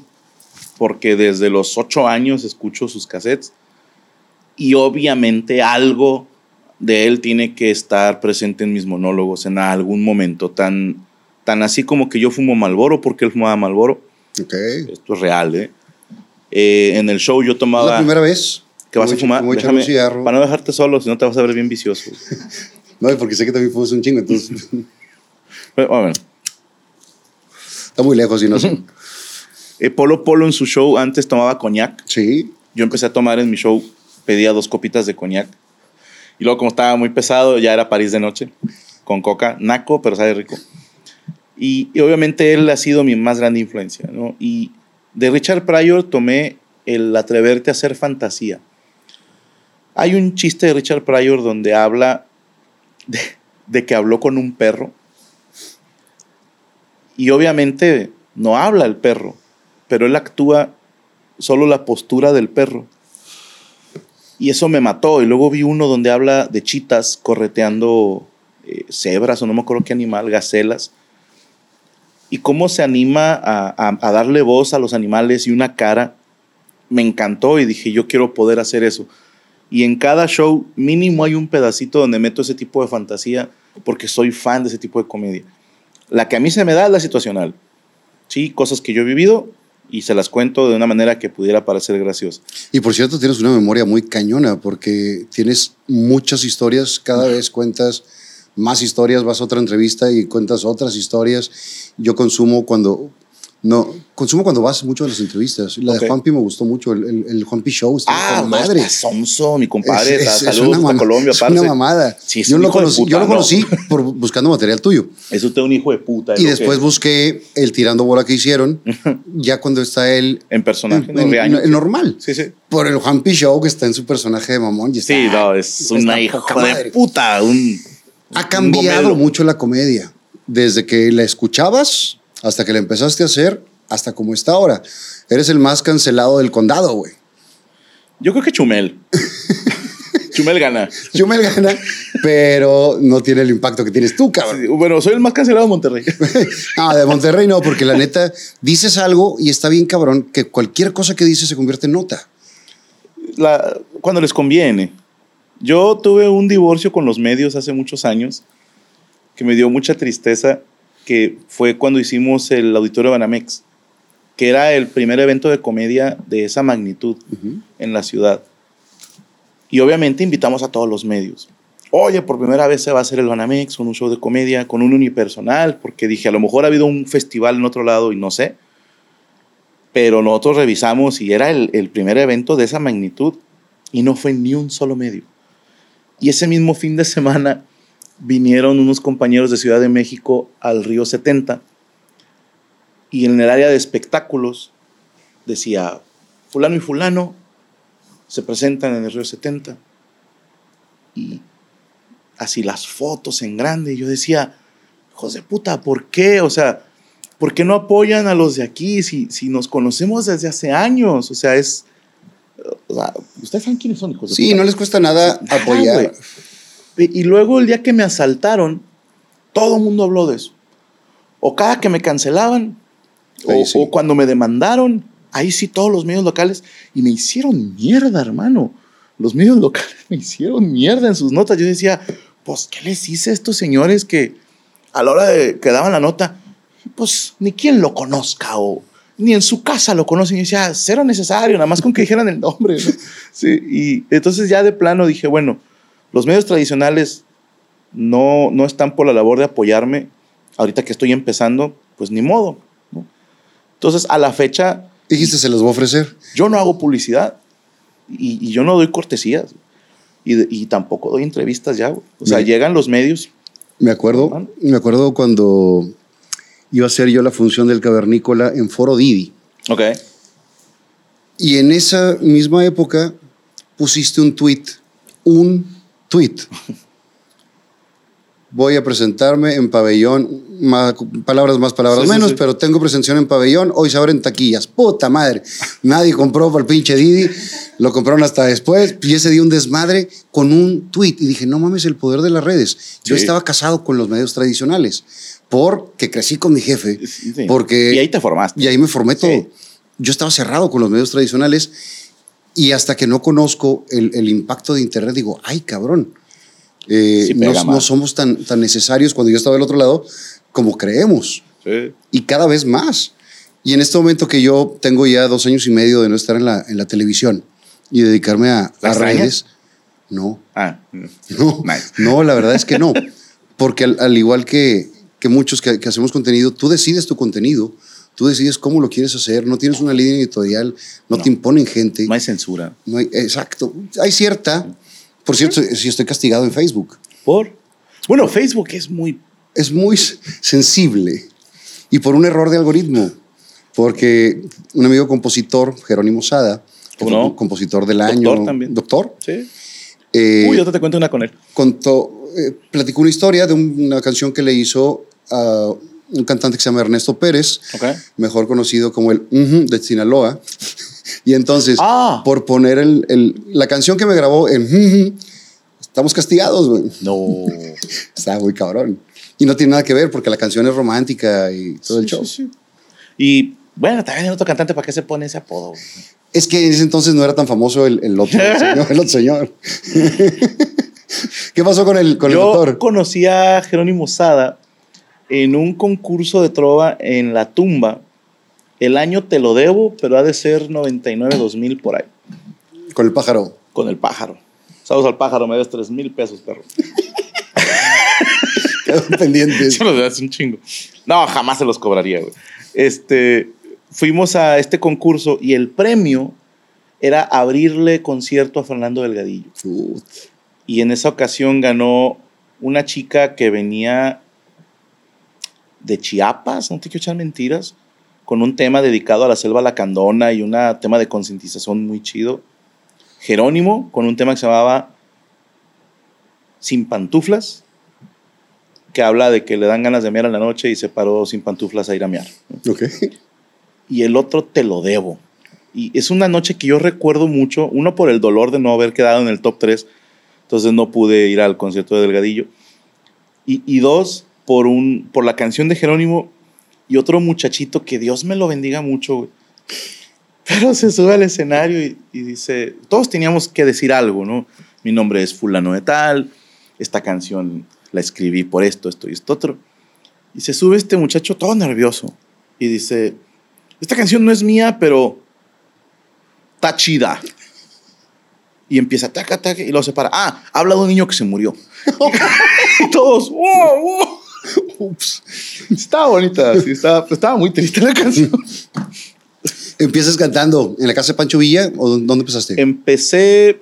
porque desde los ocho años escucho sus cassettes y obviamente algo de él tiene que estar presente en mis monólogos en algún momento tan Tan así como que yo fumo Malboro porque él fumaba Malboro. Ok. Esto es real, ¿eh? ¿eh? en el show yo tomaba... ¿La primera vez? Que vas a fumar. Déjame, para no dejarte solo, si no te vas a ver bien vicioso. [laughs] no, porque sé que también fumas un chingo, entonces... [laughs] bueno. Está muy lejos y no sé. [laughs] Eh, Polo Polo en su show antes tomaba coñac. Sí. Yo empecé a tomar en mi show, pedía dos copitas de coñac. Y luego como estaba muy pesado, ya era París de noche. Con coca, naco, pero sabe rico. Y, obviamente él ha sido mi más grande influencia, ¿no? Y de Richard Pryor tomé el atreverte a hacer fantasía. Hay un chiste de Richard Pryor donde habla de, que habló con un perro Y obviamente no habla el perro, pero él actúa solo la postura del perro. Y eso me mató. Y luego vi uno donde habla de chitas correteando eh, cebras o no me acuerdo qué animal, gacelas. Y cómo se anima a, a darle voz a los animales y una cara. Me encantó y dije, yo quiero poder hacer eso. Y en cada show mínimo hay un pedacito donde meto ese tipo de fantasía porque soy fan de ese tipo de comedia. La que a mí se me da es la situacional. Sí, cosas que yo he vivido y se las cuento de una manera que pudiera parecer graciosa. Y por cierto, tienes una memoria muy cañona porque tienes muchas historias, cada vez cuentas más historias, vas a otra entrevista y cuentas otras historias. Yo consumo cuando, no, consumo cuando vas mucho a las entrevistas. La de Juanpi me gustó mucho, el, el, el Juanpi Show. Ah, madre. Sonso, mi compadre. Es, es, saludos es a Colombia, Es una mamada. Sí, yo, lo conocí, puta, yo lo no. conocí por buscando material tuyo. Es usted un hijo de puta. Y después busqué el tirando bola que hicieron, [laughs] ya cuando está él En personaje, en, no en- normal. Sí, sí. Por el Juanpi Show que está en su personaje de mamón. y está- Sí, no, es está una hija de puta. Un, Ha cambiado mucho la comedia. Desde que la escuchabas hasta que la empezaste a hacer, hasta como está ahora. Eres el más cancelado del condado, güey. Yo creo que Chumel. [laughs] Chumel gana. Me gana, pero no tiene el impacto que tienes tú, cabrón. Sí, Bueno, soy el más cancelado de Monterrey. No, [laughs] de Monterrey no, porque la neta, dices algo y está bien, cabrón, que cualquier cosa que dices se convierte en nota. La- cuando les conviene. Yo tuve un divorcio con los medios hace muchos años que me dio mucha tristeza, que fue cuando hicimos el Auditorio Banamex, que era el primer evento de comedia de esa magnitud en la ciudad. Y obviamente invitamos a todos los medios. Oye, por primera vez se va a hacer el Banamex con un show de comedia, con un unipersonal, porque dije, a lo mejor ha habido un festival en otro lado y no sé. Pero nosotros revisamos y era el, el primer evento de esa magnitud y no fue ni un solo medio. Y ese mismo fin de semana vinieron unos compañeros de Ciudad de México al Río 70 y en el área de espectáculos decía, fulano y fulano se presentan en el Río 70 y así las fotos en grande. Y yo decía, hijos de puta, ¿por qué? O sea, ¿por qué no apoyan a los de aquí si, si nos conocemos desde hace años? O sea, es... o sea, Ustedes saben quiénes son, hijos de Sí, puta? no les cuesta nada apoyar. Y luego el día que me asaltaron, todo el mundo habló de eso. O cada que me cancelaban, o, Ahí sí. o cuando me demandaron, ahí sí todos los medios locales, y me hicieron mierda, hermano. Los medios locales [laughs] me hicieron mierda en sus notas. Yo decía, pues, ¿qué les hice a estos señores que a la hora de que daban la nota, pues, ni quien lo conozca o ni en su casa lo conocen? Y yo decía, cero necesario, nada más con que dijeran el nombre. ¿no? [laughs] Sí, y entonces ya de plano dije, bueno, los medios tradicionales no, no están por la labor de apoyarme. Ahorita que estoy empezando, pues ni modo. ¿no? Entonces, a la fecha, Dijiste, se los voy a ofrecer. yo no hago publicidad y, y yo no doy cortesías. Y, y tampoco doy entrevistas ya. güey. O sea, llegan los medios. Me acuerdo, me acuerdo cuando iba a hacer yo la función del cavernícola en Foro Didi. Ok. Y en esa misma época pusiste un tweet, un tweet. Voy a presentarme en pabellón, más- palabras más, palabras Sí, sí, menos, sí. pero tengo presentación en pabellón, hoy se abren taquillas. Puta madre, nadie compró para el pinche Didi, lo compraron hasta después, y ese día un desmadre con un tweet. Y dije, no mames, el poder de las redes. Yo Sí. estaba casado con los medios tradicionales, porque crecí con mi jefe, Sí, sí. porque... Y ahí te formaste. Y ahí me formé todo. Sí. Yo estaba cerrado con los medios tradicionales y hasta que no conozco el, el impacto de Internet, digo, ay, cabrón. eh, Sí no, somos tan, tan necesarios cuando yo estaba del otro lado como creemos. Sí. Y cada vez más. Y en este momento que yo tengo ya dos años y medio de no estar en la, en la televisión y dedicarme a, ¿La a redes, no. Ah, [laughs] No, Nice. no, la verdad es que no. Porque al, al igual que, que muchos que, que hacemos contenido, tú decides tu contenido, tú decides cómo lo quieres hacer, no tienes una línea editorial, no, No. te imponen gente. no hay censura. no hay- exacto. Hay cierta. Por cierto, si estoy castigado en Facebook. ¿Por? Bueno, Facebook es muy... Es muy sensible y por un error de algoritmo. Porque un amigo compositor, Jerónimo Sada, compositor del Doctor año, también. doctor, Sí. eh, Uy, yo te cuento una con él. contó, eh, platicó una historia de un- una canción que le hizo a un cantante que se llama Ernesto Pérez, mejor conocido como el de Sinaloa. [laughs] Y entonces, Ah. por poner el, el- la canción que me grabó en estamos castigados, güey. No. [laughs] Está muy cabrón. Y no tiene nada que ver porque la canción es romántica y todo el show. sí, sí. Y bueno, también el otro cantante, ¿para qué se pone ese apodo? güey? Es que en ese entonces no era tan famoso el, el otro [laughs] señor. El otro señor. ¿Qué pasó con el, con el Yo doctor? conocí a Jerónimo Sada en un concurso de trova en La Tumba. El año te lo debo, pero ha de ser 99, 2000 por ahí, Con el pájaro. con el pájaro. Saludos al pájaro, me debes 3 mil pesos, perro. [laughs] Quedó pendiente. Sí, lo das un chingo. No, jamás se los cobraría, güey. Este, fuimos a este concurso y el premio era abrirle concierto a Fernando Delgadillo. Put. Y en esa ocasión ganó una chica que venía de Chiapas, no te quiero echar mentiras, con un tema dedicado a la selva lacandona y un tema de concientización muy chido. Jerónimo, con un tema que se llamaba Sin pantuflas, que habla de que le dan ganas de mear en la noche y se paró sin pantuflas a ir a mear. Ok. Y el otro te lo debo. Y es una noche que yo recuerdo mucho, uno por el dolor de no haber quedado en el top 3, entonces no pude ir al concierto de Delgadillo. Y, y dos, por, un, por la canción de Jerónimo y otro muchachito que Dios me lo bendiga mucho, güey. Pero se sube al escenario y, y dice, todos teníamos que decir algo, ¿no? Mi nombre es fulano de tal, esta canción la escribí por esto, esto y esto otro. Y se sube este muchacho todo nervioso y dice, esta canción no es mía, pero está chida. Y empieza, taca, taca, y luego se para. Ah, habla de un niño que se murió. [laughs] y todos, wow, wow. [laughs] Ups. Estaba bonita, sí, estaba, estaba muy triste la canción. ¿Empiezas cantando en la casa de Pancho Villa o dónde empezaste? Empecé,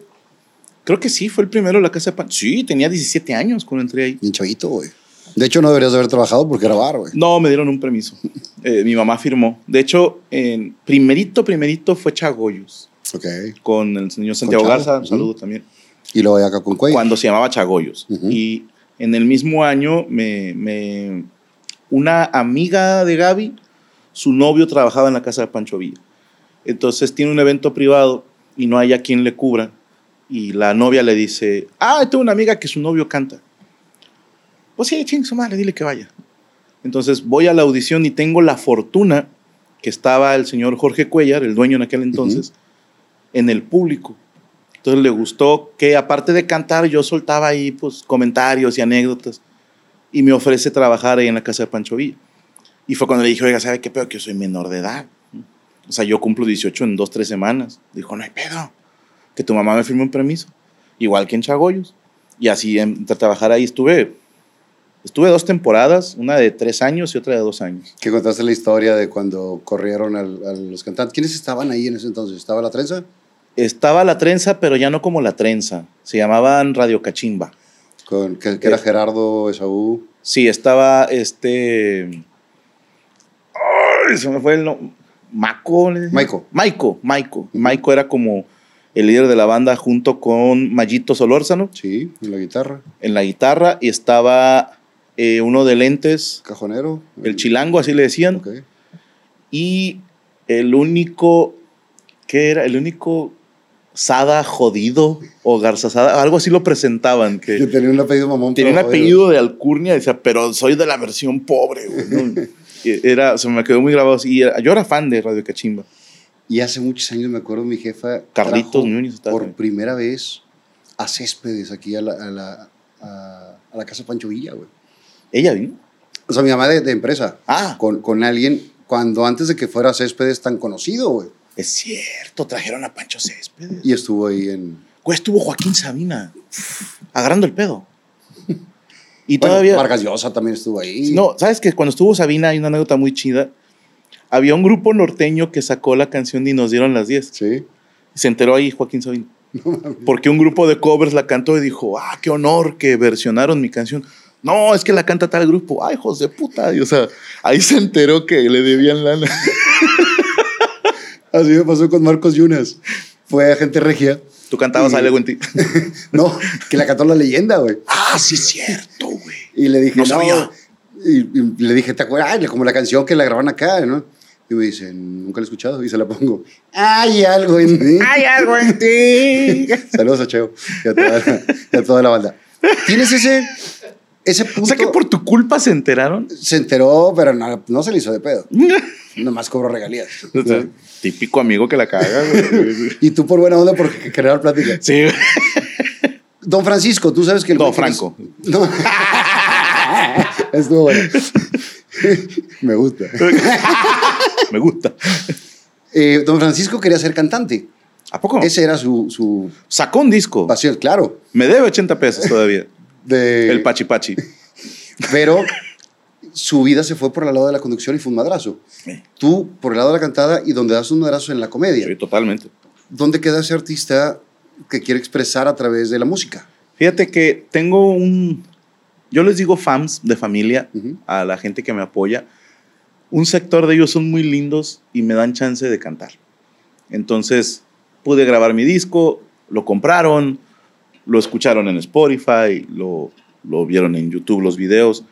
creo que sí, fue el primero en la casa de Pan. Sí, tenía 17 años cuando entré ahí. Bien chavito, güey. De hecho, no deberías de haber trabajado porque grabar, güey. No, me dieron un permiso. Eh, mi mamá firmó. De hecho, en primerito, primerito fue Chagoyos. Ok. Con el señor Santiago Garza, un saludo también. Y luego acá con Cuello. cuando se llamaba Chagoyos. Ujú. Y en el mismo año, me, me- una amiga de Gaby, su novio trabajaba en la casa de Pancho Villa. Entonces tiene un evento privado y no hay a quien le cubra. Y la novia le dice, ah, tengo una amiga que su novio canta. Pues sí, ching, su madre, dile que vaya. Entonces voy a la audición y tengo la fortuna que estaba el señor Jorge Cuellar, el dueño en aquel entonces, en el público. Entonces le gustó que aparte de cantar yo soltaba ahí pues comentarios y anécdotas y me ofrece trabajar ahí en la casa de Pancho Villa. Y fue cuando le dije, oiga, ¿sabe qué pedo? Que yo soy menor de edad. O sea, yo cumplo 18 en dos, tres semanas. Dijo, no hay pedo. Que tu mamá me firme un permiso. Igual que en Chagoyos. Y así entre trabajar ahí estuve. Estuve dos temporadas, una de tres años y otra de dos años. Que contaste la historia de cuando corrieron al- a los cantantes. ¿Quiénes estaban ahí en ese entonces? ¿Estaba la trenza? Estaba la trenza, pero ya no como la trenza. Se llamaban Radio Cachimba. Con, que, que era Eh. Gerardo, Esaú. Sí, estaba este. Ay, se me fue el nombre. Maco. Maico. Maico, Maico. Maico era como el líder de la banda junto con Mayito Solórzano Sí, en la guitarra. en la guitarra y estaba eh, uno de lentes, Cajonero. el chilango, así le decían, Ok. y el único, ¿qué era? El único Sada jodido o Garza Sada, algo así lo presentaban, que Yo tenía un apellido mamón. Tenía un apellido de alcurnia, decía, pero soy de la versión pobre, güey. ¿no? [laughs] Era, se me quedó muy grabado. Y yo era fan de Radio Cachimba. Y hace muchos años me acuerdo mi jefa. Carlitos Núñez Por primera vez a Céspedes aquí a la, a la, a, a la casa Pancho Villa, güey. Ella vino. O sea, mi mamá de, de empresa. Ah, Con, con alguien cuando antes de que fuera Céspedes tan conocido, güey. Es cierto, trajeron a Pancho Céspedes. Y estuvo ahí en. Güey, estuvo Joaquín Sabina agarrando el pedo. Y Bueno, todavía. Vargas Llosa también estuvo ahí. No, ¿sabes que Cuando estuvo Sabina hay una anécdota muy chida. Había un grupo norteño que sacó la canción y nos dieron las 10. Sí. Se enteró ahí Joaquín Sabina. Porque un grupo de covers la cantó y dijo, ah, qué honor que versionaron mi canción. No, es que la canta tal grupo. Ay, hijos de puta. Y, o sea, ahí se enteró que le debían lana. [laughs] Así me pasó con Marcos Yunas. Fue agente regia. Tú cantabas Y- algo en ti. [laughs] No, que la cantó la leyenda, güey. ah, sí, es cierto, güey. Y le dije, No no, sabía. Y, y le dije, ¿te acuerdas? Ay, como la canción que la graban acá, ¿no? Y me dice, nunca la he escuchado. Y se la pongo, hay algo en ti. [laughs] Hay algo en ti. [laughs] Saludos a Cheo y a toda, la- y a toda la banda. ¿Tienes ese, ese punto? O sea que por tu culpa se enteraron. Se enteró, pero no, no se le hizo de pedo. [laughs] Nomás cobró regalías. O sea, típico amigo que la caga. [laughs] Y tú por buena onda por crear plática. Sí. Don Francisco, tú sabes que el Don Franco. es- No. [laughs] Estuvo bueno. Me gusta. Me gusta. Eh, don Francisco quería ser cantante. ¿A poco? Ese era su, su Sacó un disco. pasión, claro. Me debe 80 pesos todavía. De, El Pachi Pachi. [laughs] Pero su vida se fue por el lado de la conducción y fue un madrazo. Sí. Tú por el lado de la cantada y donde das un madrazo en la comedia. Sí, totalmente. ¿Dónde queda ese artista que quiere expresar a través de la música? Fíjate que tengo un. Yo les digo fans de familia a la gente que me apoya. Un sector de ellos son muy lindos y me dan chance de cantar. Entonces pude grabar mi disco, lo compraron, lo escucharon en Spotify, lo, lo vieron en YouTube los videos.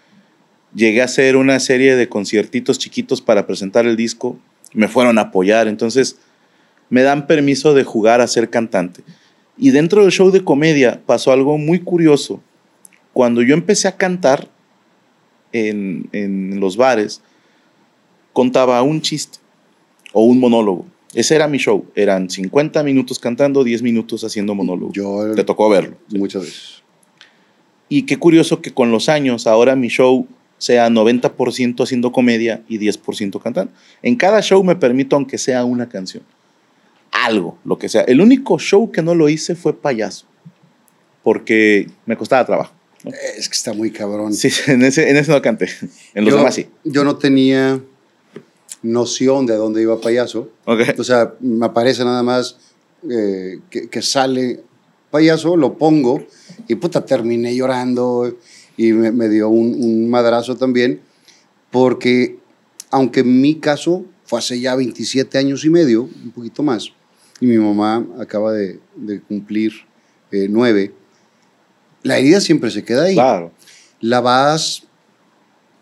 Llegué a hacer una serie de conciertitos chiquitos para presentar el disco. Me fueron a apoyar. Entonces me dan permiso de jugar a ser cantante. Y dentro del show de comedia pasó algo muy curioso. Cuando yo empecé a cantar en, en los bares, contaba un chiste o un monólogo. Ese era mi show. Eran 50 minutos cantando, 10 minutos haciendo monólogo. Yo Te tocó verlo. muchas veces. Y qué curioso que con los años ahora mi show sea 90% haciendo comedia y 10% cantando. En cada show me permito aunque sea una canción. Algo, lo que sea. El único show que no lo hice fue payaso. Porque me costaba trabajo. Es que está muy cabrón. Sí, [laughs] en ese, en ese no canté. En los yo, demás sí. yo no tenía noción de dónde iba payaso. Ok. O sea, me aparece nada más eh, que, que sale payaso, lo pongo y puta, terminé llorando y me, me dio un, un madrazo también, porque aunque en mi caso fue hace ya 27 años y medio, un poquito más, y mi mamá acaba de, de cumplir eh, nueve, la herida siempre se queda ahí Claro. la vas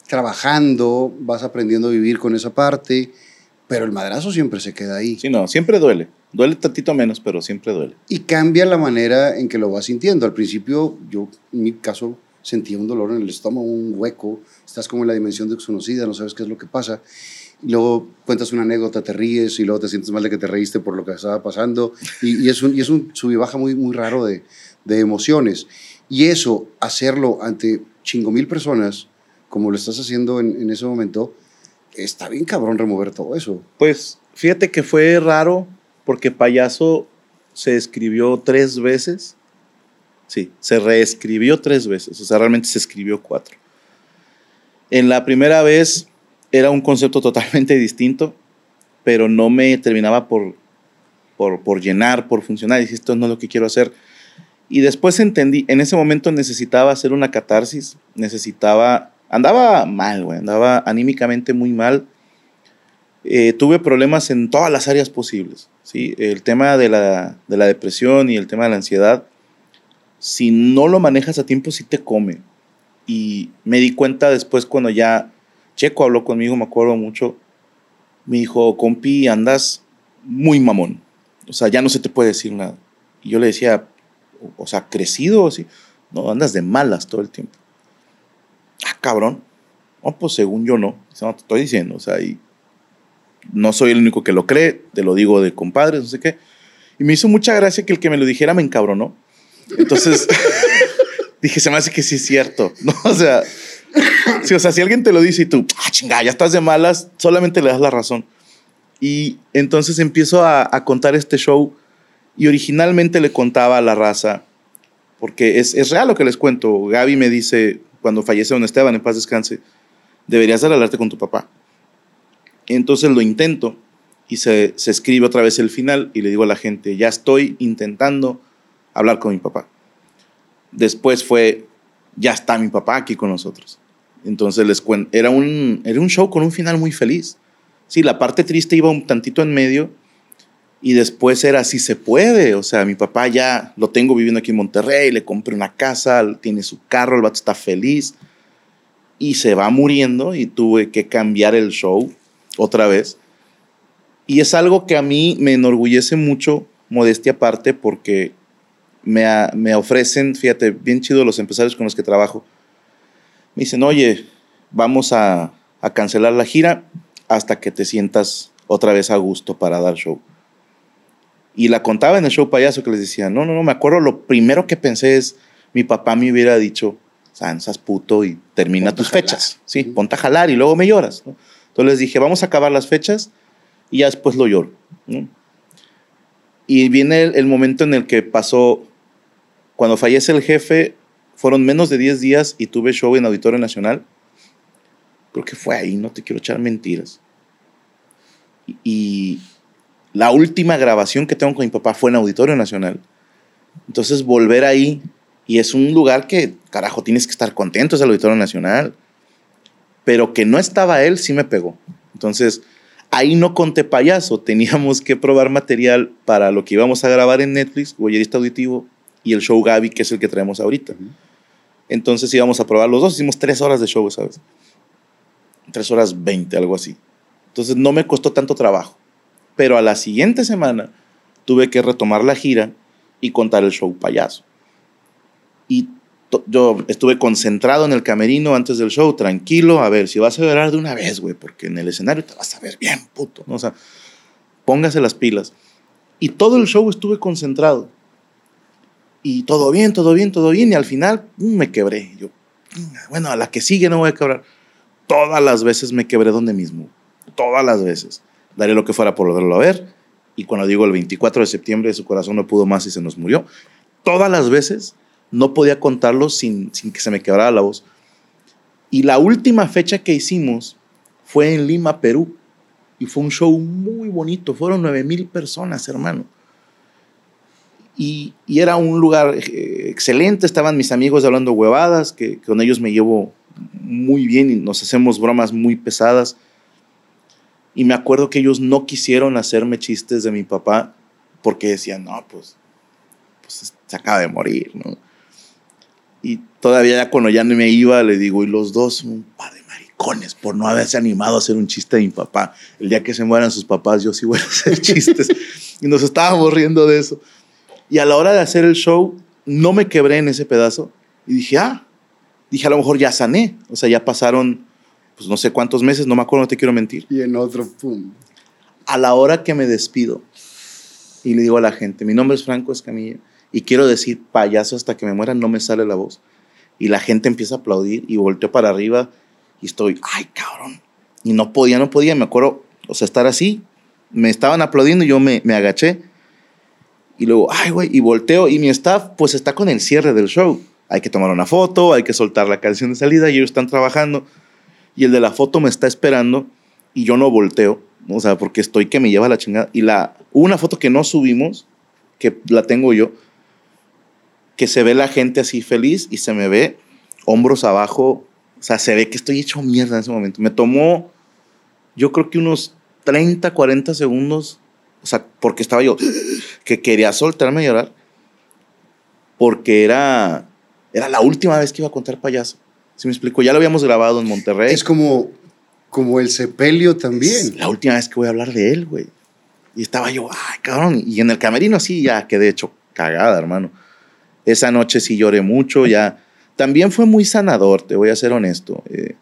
trabajando, vas aprendiendo a vivir con esa parte, pero el madrazo siempre se queda ahí. Sí, no, siempre duele. Duele tantito menos, pero siempre duele. Y cambia la manera en que lo vas sintiendo. Al principio, yo en mi caso sentía un dolor en el estómago, un hueco, estás como en la dimensión desconocida, no sabes qué es lo que pasa. Y luego cuentas una anécdota, te ríes y luego te sientes mal de que te reíste por lo que estaba pasando. Y, y es un, y es un sub y baja muy, muy raro de, de emociones. Y eso, hacerlo ante chingo mil personas, como lo estás haciendo en, en ese momento, está bien cabrón remover todo eso. Pues fíjate que fue raro porque payaso se escribió tres veces. Sí, se reescribió tres veces. O sea, realmente se escribió cuatro. En la primera vez era un concepto [laughs] totalmente distinto, pero no me terminaba por, por, por llenar, por funcionar. Y dije, esto no es lo que quiero hacer. Y después entendí, en ese momento necesitaba hacer una catarsis, necesitaba, andaba mal, güey, andaba anímicamente muy mal. Eh, tuve problemas en todas las áreas posibles, ¿sí? El tema de la, de la depresión y el tema de la ansiedad, si no lo manejas a tiempo, sí te come. Y me di cuenta después cuando ya Checo habló conmigo, me acuerdo mucho, me dijo, compi, andas muy mamón. O sea, ya no se te puede decir nada. Y yo le decía, o sea, crecido así. No, andas de malas todo el tiempo. Ah, cabrón. No, pues según yo no. No, te estoy diciendo. O sea, y no soy el único que lo cree. Te lo digo de compadres, no sé qué. Y me hizo mucha gracia que el que me lo dijera me encabronó. Entonces [laughs] dije, se me hace que sí es cierto. No, [laughs] o sea, si alguien te lo dice y tú, ah, chingada, ya estás de malas, solamente le das la razón. Y entonces empiezo a, a contar este show y originalmente le contaba a la raza, porque es, es real lo que les cuento. Gaby me dice, cuando fallece don Esteban, en paz descanse, deberías de hablarte con tu papá. Entonces lo intento y se, se escribe otra vez el final y le digo a la gente, ya estoy intentando hablar con mi papá. Después fue, ya está mi papá aquí con nosotros. Entonces les cuento, era un, era un show con un final muy feliz. Sí, la parte triste iba un tantito en medio y después era si se puede. O sea, mi papá ya lo tengo viviendo aquí en Monterrey, le compré una casa, tiene su carro, el vato está feliz. y se va muriendo y tuve que cambiar el show otra vez. Y es algo que a mí me enorgullece mucho, modestia aparte, porque me, me ofrecen, fíjate, bien chido los empresarios con los que trabajo. Me dicen, oye, vamos a, a cancelar la gira hasta que te sientas otra vez a gusto para dar show. Y la contaba en el show payaso que les decía, no, no, no, me acuerdo, lo primero que pensé es, mi papá me hubiera dicho, Sansas puto y termina tus fechas. Sí, ponte a jalar y luego me lloras. Entonces les dije, vamos a acabar las fechas y ya después lo lloro. Y viene el, momento en el que pasó, cuando fallece el jefe, fueron menos de 10 días y tuve show en Auditorio Nacional. Creo que fue ahí, no te quiero echar mentiras. y la última grabación que tengo con mi papá fue en Auditorio Nacional. Entonces volver ahí y es un lugar que, carajo, tienes que estar contento, es el Auditorio Nacional. Pero que no estaba él, sí me pegó. Entonces, ahí no conté payaso, [laughs] teníamos que probar material para lo que íbamos a grabar en Netflix, Boyerista Auditivo, y el show Gaby, que es el que traemos ahorita. Entonces íbamos a probar los dos, hicimos tres horas de show, ¿sabes? Tres horas veinte, algo así. Entonces no me costó tanto trabajo. Pero a la siguiente semana tuve que retomar la gira y contar el show payaso. Y yo estuve concentrado en el camerino antes del show, tranquilo, a ver, si vas a llorar de una vez, güey, porque en el escenario te vas a ver bien, puto, ¿no? O sea, póngase las pilas. Y todo el show estuve concentrado. Y todo bien, todo bien, todo bien, y al final me quebré. Yo, bueno, a la que sigue no voy a quebrar. Todas las veces me quebré donde mismo, todas las veces. Daré lo que fuera por volverlo a ver. Y cuando digo el 24 de septiembre, su corazón no pudo más y se nos murió. Todas las veces no podía contarlo sin, sin que se me quebrara la voz. Y la última fecha que hicimos fue en Lima, Perú. Y fue un show muy bonito. Fueron 9 mil personas, hermano. Y, y, era un lugar eh, excelente. Estaban mis amigos hablando huevadas, que, con ellos me llevo muy bien y nos hacemos bromas muy pesadas. Y me acuerdo que ellos no quisieron hacerme chistes de mi papá porque decían, no, pues, pues se acaba de morir, ¿no? Y todavía ya cuando ya no me iba, le digo, y los dos un par de maricones por no haberse animado a hacer un chiste de mi papá. El día que se mueran sus papás, yo sí voy a hacer chistes. [laughs] y nos estábamos riendo de eso. Y a la hora de hacer el show, no me quebré en ese pedazo. Y dije, ah, dije, a lo mejor ya sané. O sea, ya pasaron, pues no sé cuántos meses, no me acuerdo, no te quiero mentir. Y en otro, pum. A la hora que me despido y le digo a la gente, mi nombre es Franco Escamilla y quiero decir payaso hasta que me muera, no me sale la voz. Y la gente empieza a aplaudir y volteo para arriba y estoy, ay, cabrón. Y no podía, no podía, me acuerdo, o sea, estar así. Me estaban aplaudiendo y yo me, me agaché. Y luego, ay, güey, y volteo y mi staff pues está con el cierre del show. Hay que tomar una foto, hay que soltar la canción de salida y ellos están trabajando. Y el de la foto me está esperando y yo no volteo, o sea, porque estoy que me lleva la chingada. Y la, una foto que no subimos, que la tengo yo, que se ve la gente así feliz y se me ve hombros abajo. O sea, se ve que estoy hecho mierda en ese momento. Me tomó, yo creo que unos 30, 40 segundos. O sea, porque estaba yo [gasps] que quería soltarme a llorar. Porque era, era la última vez que iba a contar payaso. ¿Sí me explico? Ya lo habíamos grabado en Monterrey. Es como, como el sepelio también. la última vez que voy a hablar de él, güey. Y estaba yo, ay, cabrón. Y en el camerino así ya quedé hecho cagada, hermano. Esa noche sí lloré mucho, ya. También fue muy sanador, te voy a ser honesto. Eh,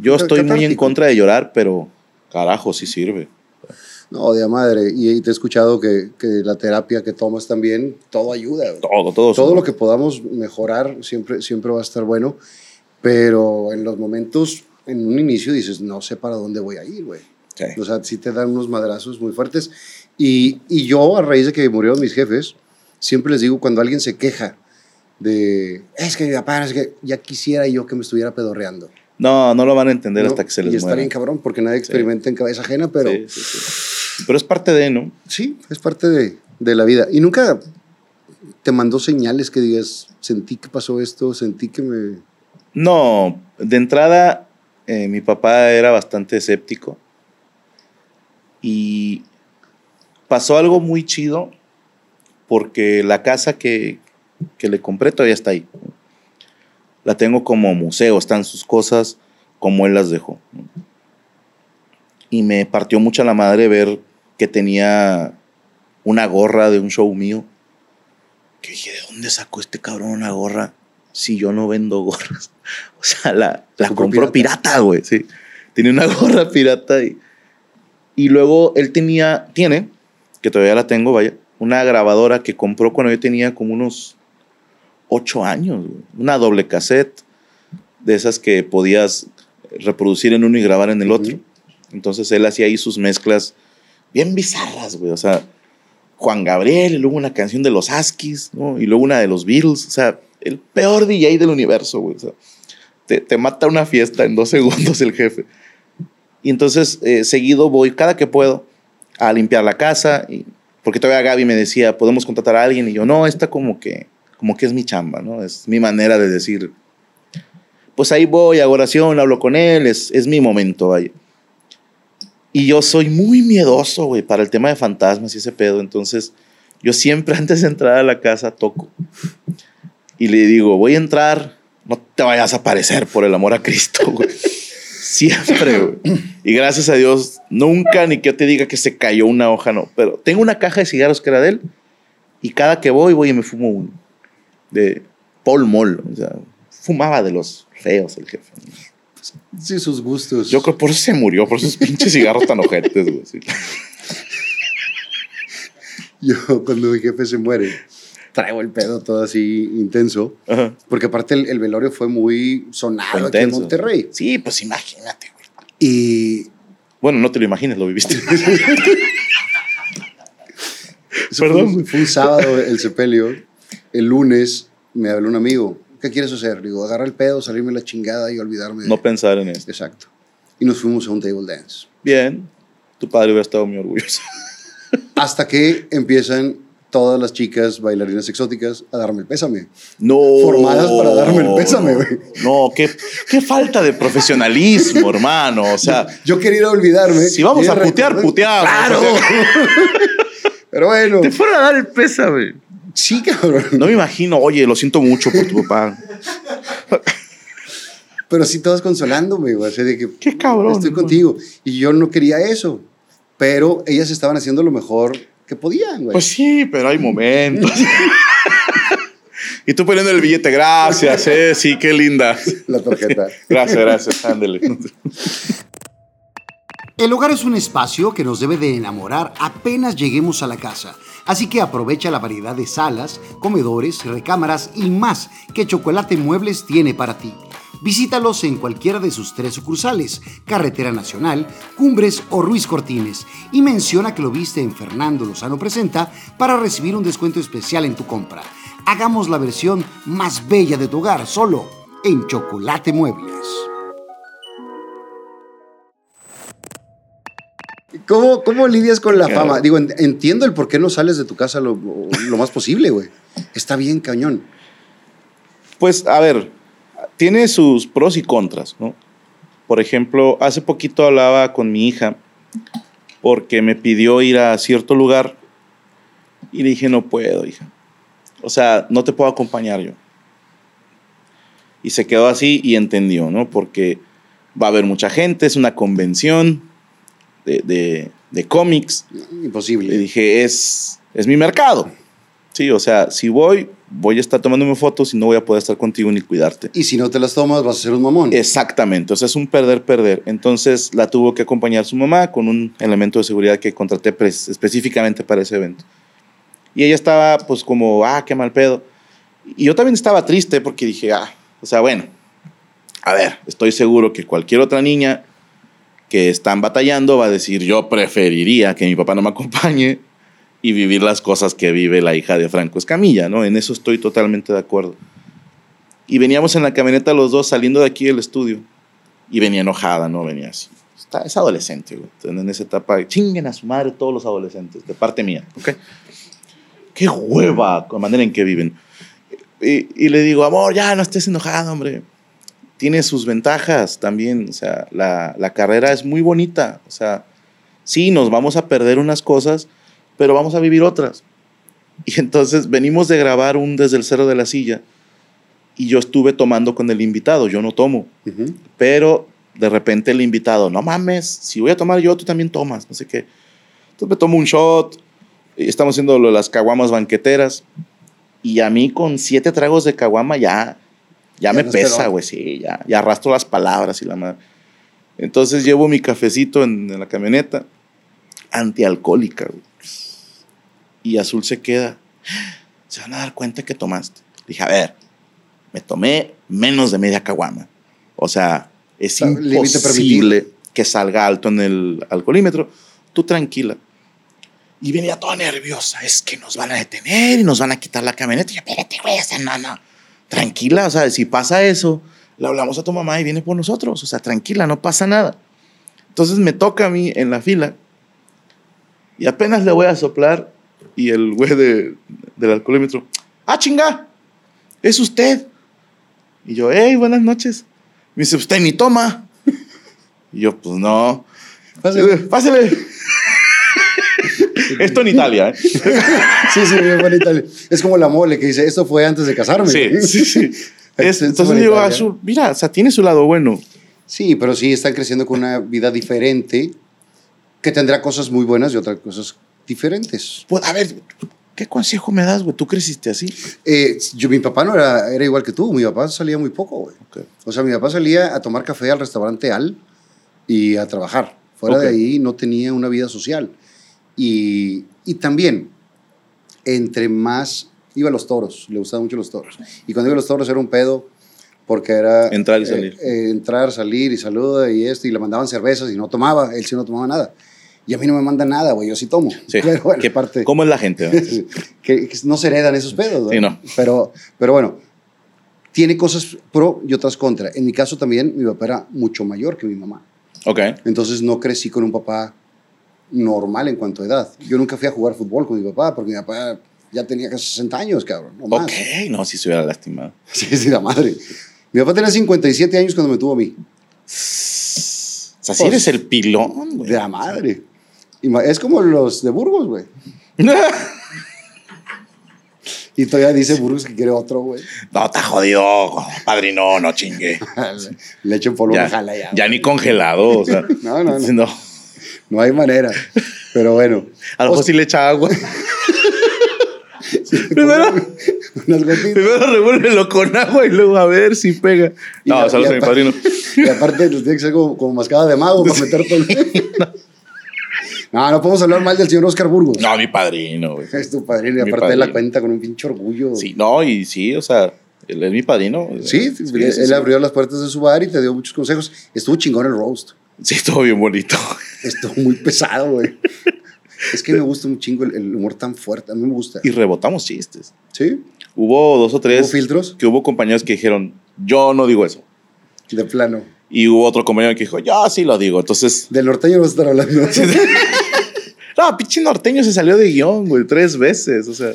yo estoy muy en contra de llorar, pero carajo, sí sirve. No, de madre. Y, te he escuchado que, que, la terapia que tomas también, todo ayuda. Todo, todo. Todo lo que podamos mejorar siempre, siempre va a estar bueno. Pero en los momentos, en un inicio dices, no sé para dónde voy a ir, güey. O sea, sí te dan unos madrazos muy fuertes. Y, y yo, a raíz de que murieron mis jefes, siempre les digo, cuando alguien se queja de, es que mi papá, es que ya quisiera yo que me estuviera pedorreando. No, no lo van a entender hasta que se les Y está bien cabrón, porque nadie experimenta en cabeza ajena, pero... Sí, sí, pero es parte de, ¿no? Sí, es parte de, de, la vida. Y nunca te mandó señales que digas, sentí que pasó esto, sentí que me... No, de entrada, eh, mi papá era bastante escéptico. Y pasó algo muy chido porque la casa que, que le compré todavía está ahí. La tengo como museo, están sus cosas. como él las dejó. Y me partió mucho la madre ver que tenía una gorra de un show mío. Que dije, ¿de dónde sacó este cabrón una gorra si yo no vendo gorras? [laughs] O sea, la, la compró pirata, güey, sí. Tiene una [laughs] gorra pirata y, y luego él tenía, tiene, que todavía la tengo, vaya, una grabadora que compró cuando yo tenía como unos ocho años, una doble cassette de esas que podías reproducir en uno y grabar en el otro. Entonces él hacía ahí sus mezclas bien bizarras, güey. O sea, Juan Gabriel, y luego una canción de los Askis, ¿no? Y luego una de los Beatles. O sea, el peor DJ del universo, güey. Te, te mata una fiesta en dos [laughs] segundos el jefe. Y entonces, eh, seguido voy cada que puedo a limpiar la casa. Y, porque todavía Gaby me decía, ¿podemos contratar a alguien? Y yo, no, esta como que, como que es mi chamba, ¿no? Es mi manera de decir, pues ahí voy, hago oración, hablo con él, es, es mi momento, vaya. Y yo soy muy miedoso, güey, para el tema de fantasmas y ese pedo. Entonces, yo siempre [laughs] antes de entrar a la casa toco. Y le digo, voy a entrar, no te vayas a aparecer por el amor a Cristo, [laughs] güey. Siempre, güey. Y gracias a Dios, nunca ni que yo te diga que se cayó una hoja, no. Pero tengo una caja de cigarros que era de él. Y cada que voy, voy y me fumo uno. De Paul Moll. O sea, fumaba de los feos el jefe. Sí, sus gustos. Yo creo por eso se murió, por esos pinches cigarros tan ojetes, güey. Sí. [laughs] Yo, cuando mi jefe se muere, traigo el pedo todo así intenso. Ajá. Porque aparte el, el velorio fue muy sonado Fue aquí en. Monterrey. Sí, pues imagínate, güey. Y Bueno, no te lo imagines, lo viviste. [laughs] eso Perdón. Fue, fue un sábado el sepelio. El lunes me habló un amigo. ¿Qué quieres hacer? Digo, agarra el pedo, salirme la chingada y olvidarme. de- no pensar en esto. Exacto. Y nos fuimos a un table dance. Bien, tu padre hubiera estado muy orgulloso. Hasta que empiezan todas las chicas bailarinas exóticas a darme el pésame. No. Formadas para darme el pésame, güey. No, qué, qué falta de profesionalismo, [laughs] hermano. O sea, Yo quería ir a olvidarme. si vamos a putear, repente- puteamos. ¡Claro! [laughs] Pero bueno, Te fueron a dar el pésame. sí, cabrón. No me imagino, oye, lo siento mucho por tu papá. [laughs] Pero sí todos consolándome, güey. De que Qué cabrón. estoy contigo. Y yo no quería eso. Pero ellas estaban haciendo lo mejor que podían, güey. Pues sí, pero hay momentos. [laughs] y tú poniendo el billete, gracias, eh, sí, qué linda. [laughs] La tarjeta. Gracias, gracias, ándele. El hogar es un espacio que nos debe de enamorar apenas lleguemos a la casa, así que aprovecha la variedad de salas, comedores, recámaras y más que Chocolate Muebles tiene para ti. Visítalos en cualquiera de sus tres sucursales, Carretera Nacional, Cumbres o Ruiz Cortines, y menciona que lo viste en Fernando Lozano Presenta para recibir un descuento especial en tu compra. Hagamos la versión más bella de tu hogar solo en Chocolate Muebles. ¿Cómo, ¿Cómo lidias con la fama? Digo, en- entiendo el por qué no sales de tu casa lo, lo más posible, güey. Está bien, cañón. Pues, a ver, tiene sus pros y contras, ¿no? Por ejemplo, hace poquito hablaba con mi hija porque me pidió ir a cierto lugar y le dije, no puedo, hija. O sea, no te puedo acompañar yo. Y se quedó así y entendió, ¿no? Porque va a haber mucha gente, es una convención de, de, de cómics. Le Imposible. dije, es, es mi mercado. Sí, o sea, si voy, voy a estar tomándome fotos y no voy a poder estar contigo ni cuidarte. Y si no te las tomas, vas a ser un mamón. Exactamente, o sea, es un perder-perder. Entonces la tuvo que acompañar su mamá con un elemento de seguridad que contraté específicamente para ese evento. Y ella estaba pues como, ah, qué mal pedo. Y yo también estaba triste porque dije, ah, o sea, bueno, a ver, estoy seguro que cualquier otra niña que están batallando va a decir, yo preferiría que mi papá no me acompañe y vivir las cosas que vive la hija de Franco Escamilla, ¿no? En eso estoy totalmente de acuerdo. Y veníamos en la camioneta los dos saliendo de aquí del estudio. Y venía enojada, ¿no? Venía así. Está, es adolescente, güey. En esa etapa, chinguen a su madre todos los adolescentes, de parte mía, ¿ok? Qué hueva con la manera en que viven. Y, y le digo, amor, ya no estés enojada, hombre. Tiene sus ventajas también. O sea, la, la carrera es muy bonita. O sea, sí, nos vamos a perder unas cosas, pero vamos a vivir otras. Y entonces venimos de grabar un desde el cerro de la silla y yo estuve tomando con el invitado, yo no tomo, pero de repente el invitado, no mames, si voy a tomar yo, tú también tomas, no sé qué. Entonces me tomo un shot, y estamos haciendo lo de las caguamas banqueteras, y a mí con siete tragos de caguama ya, ya, Ya me no pesa, güey, sí, ya, ya arrastro las palabras y la madre. Entonces llevo mi cafecito en, en la camioneta, antialcohólica, güey. Y Azul se queda. [gasps] Se van a dar cuenta que tomaste. Dije, a ver, me tomé menos de media caguama. O sea, es imposible que salga alto en el alcoholímetro. Tú tranquila. Y venía toda nerviosa. Es que nos van a detener y nos van a quitar la camioneta. Y yo, espérate, güey, esa no, no. Tranquila, o sea, si pasa eso, le hablamos a tu mamá y viene por nosotros. O sea, tranquila, no pasa nada. Entonces me toca a mí en la fila y apenas le voy a soplar y el güey de, del alcoholímetro, ¡ah, chinga! ¡Es usted! Y yo, hey, buenas noches. Me dice, usted ni toma. Y yo, pues no. Pásale. Pásale. [laughs] Esto en Italia, ¿eh? [laughs] Sí, sí, bien bonita. Es como la mole que dice, esto fue antes de casarme. Sí, [laughs] sí, sí. Es- Es entonces digo. Azul, mira, o sea, tiene su lado bueno. Sí, pero sí están creciendo con una vida diferente que tendrá cosas muy buenas y otras cosas diferentes. Pues, a ver, ¿qué consejo me das, güey? ¿Tú creciste así? Eh, yo, mi papá no era, era igual que tú, mi papá salía muy poco, güey. Ok. O sea, mi papá salía a tomar café al restaurante Al y a trabajar. Fuera de Ok. ahí no tenía una vida social. Y, y también, entre más, iba a los toros, le gustaban mucho los toros. Y cuando iba a los toros era un pedo porque era... Entrar y eh, salir. eh, entrar, salir y saluda y esto, y le mandaban cervezas y no tomaba, él sí no tomaba nada. Y a mí no me manda nada, güey, yo sí tomo. [laughs] Sí. Pero bueno, ¿Qué- parte ¿Cómo es la gente? no? [laughs] que, que no se heredan esos pedos. Sí, no. Pero, pero bueno, tiene cosas pro y otras contra. En mi caso también, mi papá era mucho mayor que mi mamá. Ok. Entonces no crecí con un papá normal en cuanto a edad. Yo nunca fui a jugar fútbol con mi papá porque mi papá ya tenía casi 60 años, cabrón. No más. Ok, no, si se hubiera lastimado. [laughs] Sí, sí, la madre. Mi papá tenía 57 años cuando me tuvo a mí. O sea, si Pues, eres el pilón, güey. De la madre. Es como los de Burgos, güey. [laughs] Y todavía dice Burgos que quiere otro, güey. no, está jodido, padrino, no chingue. [laughs] Le echen polvo Ya, jala ya. ya ni congelado, o sea. [laughs] No, no, no. no. No hay manera. Pero bueno. A lo mejor sí le echa agua. primero, unas gotitas. primero revuélvelo con agua y luego a ver si pega. No, saludos a mi padrino. Y aparte tiene que ser como, como mascada de mago para meter todo el... No, no podemos hablar mal del señor Oscar Burgos. No, mi padrino, güey. Es tu padrino y Mi aparte de la cuenta con un pinche orgullo. Sí, no, y sí, o sea, él es mi padrino. Sí, sí, él sí, sí. abrió las puertas de su bar y te dio muchos consejos. Estuvo chingón el roast. Sí, estuvo bien bonito. Estuvo muy pesado, güey. Es que me gusta un chingo el, el humor tan fuerte. A mí me gusta. Y rebotamos chistes. ¿Sí? Hubo dos o tres ¿Hubo filtros? que hubo compañeros que dijeron, yo no digo eso. De plano. Y hubo otro compañero que dijo, yo sí lo digo. Entonces, Del norteño vas a estar hablando. [laughs] no, pinche norteño se salió de guion, güey, tres veces. O sea,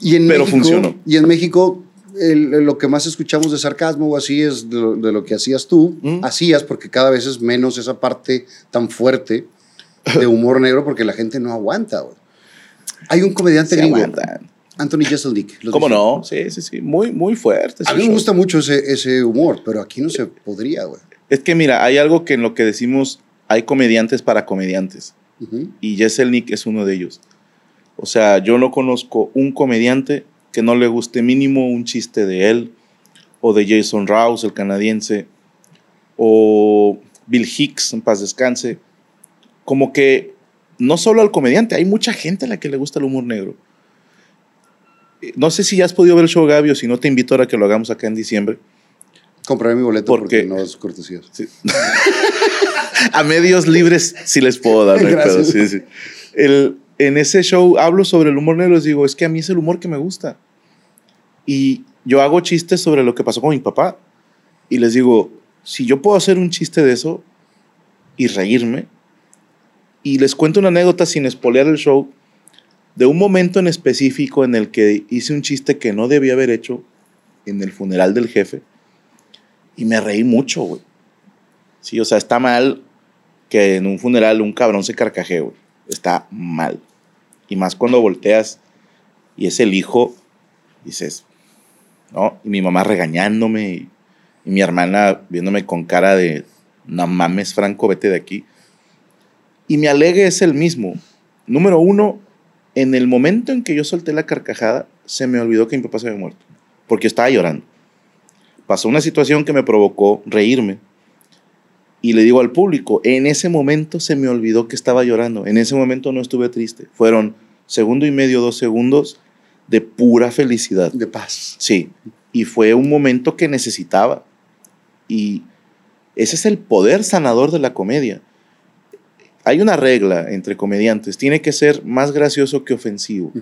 Y en Pero México, funcionó. Y en México, el- lo que más escuchamos de sarcasmo o así es de lo, de lo que hacías tú. Mm. Hacías, porque cada vez es menos esa parte tan fuerte de humor negro, porque la gente no aguanta. güey. Hay un comediante [laughs] se gringo, aguantan. Anthony Jeselnik. ¿lo ¿Cómo no? Sí, sí, sí. Muy, muy fuerte. A mí me gusta mucho ese, ese humor, pero aquí no se podría, güey. Es que mira, hay algo que en lo que decimos, hay comediantes para comediantes. Ujú. Y Nick es uno de ellos. O sea, yo no conozco un comediante que no le guste mínimo un chiste de él, o de Jason Rouse, el canadiense, o Bill Hicks, en paz descanse. Como que no solo al comediante, hay mucha gente a la que le gusta el humor negro. Eh, No sé si ya has podido ver el show Gaby o si no te invito ahora que lo hagamos acá en diciembre. Compraré mi boleto ¿Por porque qué? no es cortesía. [laughs] A medios libres sí les puedo dar, Gracias. sí, sí. El, en ese show hablo sobre el humor negro, les digo, es que a mí es el humor que me gusta. Y yo hago chistes sobre lo que pasó con mi papá. Y les digo, si yo puedo hacer un chiste de eso y reírme, y les cuento una anécdota sin espolear el show, de un momento en específico en el que hice un chiste que no debía haber hecho en el funeral del jefe, y me reí mucho, güey. Sí, o sea, está mal que en un funeral un cabrón se carcajee, güey. Está mal. Y más cuando volteas y es el hijo, dices, ¿no? Y mi mamá regañándome y, mi hermana viéndome con cara de, no mames, Franco, vete de aquí. Y mi alegue es el mismo. Número uno, en el momento en que yo solté la carcajada, se me olvidó que mi papá se había muerto, porque estaba llorando. Pasó una situación que me provocó reírme. Y le digo al público, en ese momento se me olvidó que estaba llorando, en ese momento no estuve triste. Fueron segundo y medio, dos segundos de pura felicidad. De paz. Sí, y fue un momento que necesitaba. Y ese es el poder sanador de la comedia. Hay una regla entre comediantes, tiene que ser más gracioso que ofensivo.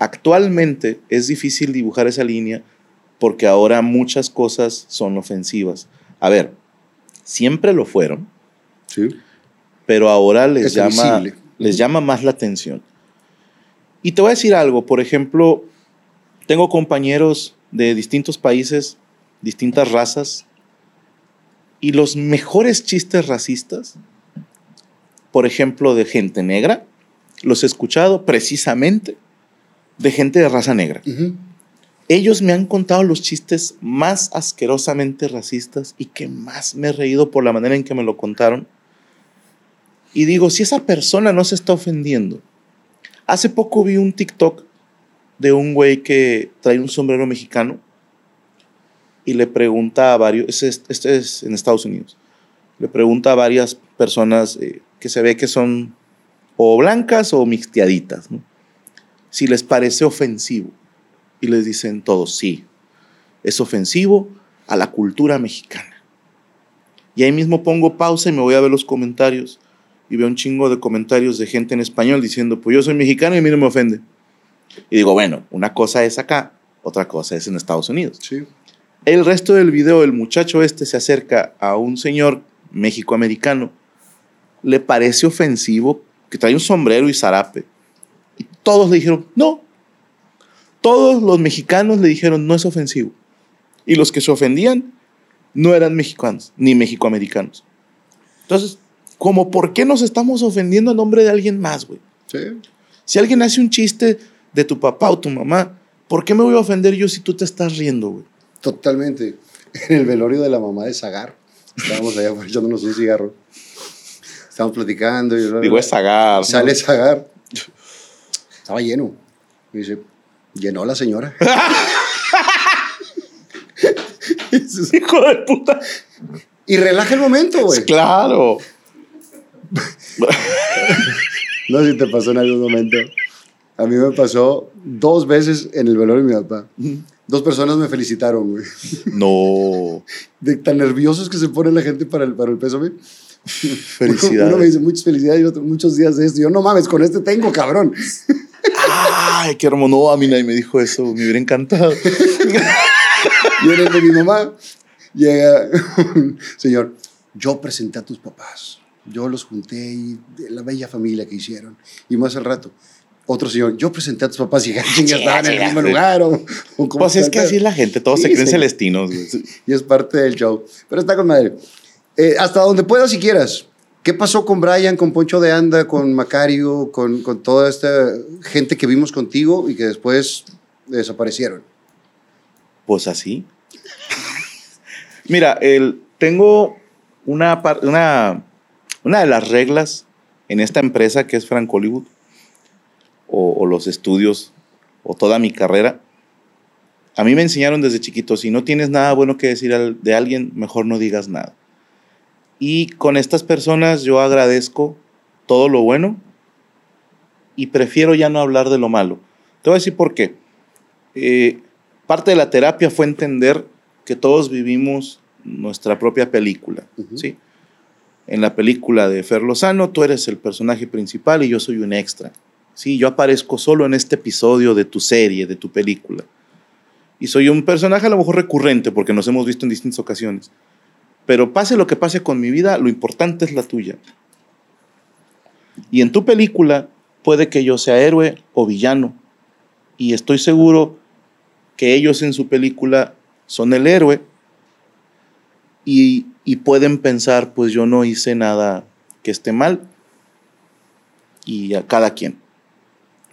Actualmente es difícil dibujar esa línea porque ahora muchas cosas son ofensivas. A ver, siempre lo fueron, Sí. pero ahora les Es llama, visible. les llama más la atención. Y te voy a decir algo, por ejemplo, tengo compañeros de distintos países, distintas razas, y los mejores chistes racistas, por ejemplo, de gente negra, los he escuchado precisamente de gente de raza negra. Ellos me han contado los chistes más asquerosamente racistas y que más me he reído por la manera en que me lo contaron. Y digo, si esa persona no se está ofendiendo. Hace poco vi un TikTok de un güey que trae un sombrero mexicano y le pregunta a varios, este es, este es en Estados Unidos, le pregunta a varias personas eh, que se ve que son o blancas o mixteaditas, ¿no? si les parece ofensivo. Y les dicen todos, sí, es ofensivo a la cultura mexicana. Y ahí mismo pongo pausa y me voy a ver los comentarios. Y veo un chingo de comentarios de gente en español diciendo, pues yo soy mexicano y a mí no me ofende. Y digo, bueno, una cosa es acá, otra cosa es en Estados Unidos. Sí. El resto del video, el muchacho este se acerca a un señor mexicoamericano, le parece ofensivo que trae un sombrero y zarape. Y todos le dijeron, no. Todos los mexicanos le dijeron, no es ofensivo. Y los que se ofendían no eran mexicanos, ni mexicoamericanos. Entonces, como, ¿por qué nos estamos ofendiendo a nombre de alguien más, güey? Sí. Si alguien hace un chiste de tu papá o tu mamá, ¿por qué me voy a ofender yo si tú te estás riendo, güey? Totalmente. En el velorio de la mamá de Zagar, estábamos allá [laughs] echándonos un cigarro. Estábamos platicando y Digo, es sagar. sale Zagar. Estaba lleno. Y dice, llenó la señora. [laughs] Hijo de puta. y relaja el momento, güey. Claro. No sé si te pasó en algún momento. A mí me pasó dos veces en el velorio de mi papá. Dos personas me felicitaron, güey. No. De tan nerviosos que se pone la gente para el, para el pésame. [laughs] Felicidades. Uno me dice muchas felicidades y otro muchos días de esto. Yo, no mames, con este tengo, cabrón. [laughs] Ay, qué hermoso. No, a mí nadie me dijo eso. Me hubiera encantado. [laughs] Y en el de mi mamá llega un señor. Yo presenté a tus papás. Yo los junté y de la bella familia que hicieron. Y más al rato, otro señor. Yo presenté a tus papás y ya estaban en el mismo lugar. O, o Pues es que así es la gente. Todos Sí, se creen sí. celestinos, güey. y es parte del show. Pero está con madre. Eh, hasta donde puedas si quieras. ¿Qué pasó con Brian, con Poncho de Anda, con Macario, con, toda esta gente que vimos contigo y que después desaparecieron? Pues así. Mira, el, tengo una, una, una de las reglas en esta empresa que es Frank Hollywood, o, o los estudios, o toda mi carrera. A mí me enseñaron desde chiquito, si no tienes nada bueno que decir de alguien, mejor no digas nada. Y con estas personas yo agradezco todo lo bueno y prefiero ya no hablar de lo malo. Te voy a decir por qué. Eh, parte de la terapia fue entender que todos vivimos nuestra propia película, Ujú. ¿sí? En la película de Fer Lozano, tú eres el personaje principal y yo soy un extra. Sí, yo aparezco solo en este episodio de tu serie, de tu película. Y soy un personaje a lo mejor recurrente porque nos hemos visto en distintas ocasiones. Pero pase lo que pase con mi vida, lo importante es la tuya. Y en tu película puede que yo sea héroe o villano. Y estoy seguro que ellos en su película son el héroe y, y pueden pensar, pues yo no hice nada que esté mal y a cada quien.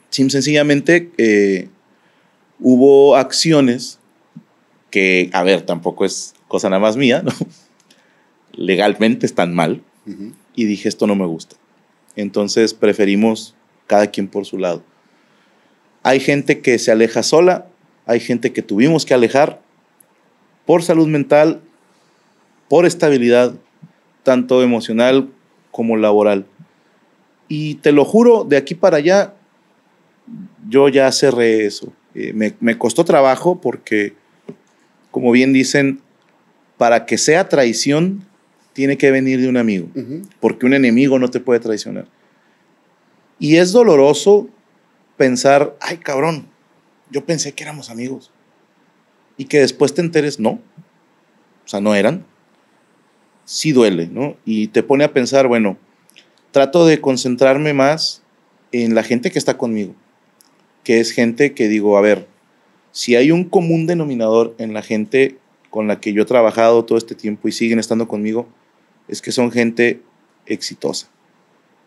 Sim, sencillamente eh, hubo acciones que, a ver, tampoco es cosa nada más mía, ¿no? Legalmente están mal. Y dije, esto no me gusta. Entonces preferimos cada quien por su lado. Hay gente que se aleja sola, hay gente que tuvimos que alejar por salud mental, por estabilidad, tanto emocional como laboral. Y te lo juro, de aquí para allá, yo ya cerré eso. Eh, me, costó trabajo porque, como bien dicen, para que sea traición, tiene que venir de un amigo, porque un enemigo no te puede traicionar. Y es doloroso pensar, ay cabrón, yo pensé que éramos amigos. Y que después te enteres, no. O sea, no eran. Sí duele, ¿no? Y te pone a pensar, bueno, trato de concentrarme más en la gente que está conmigo, que es gente que digo, a ver, si hay un común denominador en la gente con la que yo he trabajado todo este tiempo y siguen estando conmigo, es que son gente exitosa.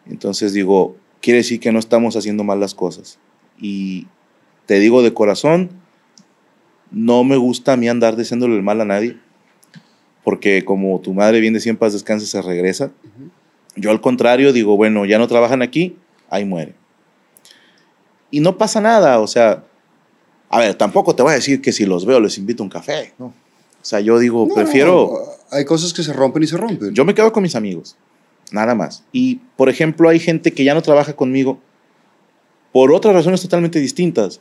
Entonces digo, quiere decir que no estamos haciendo mal las cosas. Y te digo de corazón, no me gusta a mí andar diciéndole el mal a nadie, porque como tu madre viene siempre paz descanse se regresa. Yo al contrario digo, bueno, ya no trabajan aquí, ahí muere. Y no pasa nada, o sea, a ver, tampoco te voy a decir que si los veo les invito a un café, ¿no? O sea, yo digo, prefiero... Hay cosas que se rompen y se rompen. Yo me quedo con mis amigos, nada más. Y, por ejemplo, hay gente que ya no trabaja conmigo por otras razones totalmente distintas.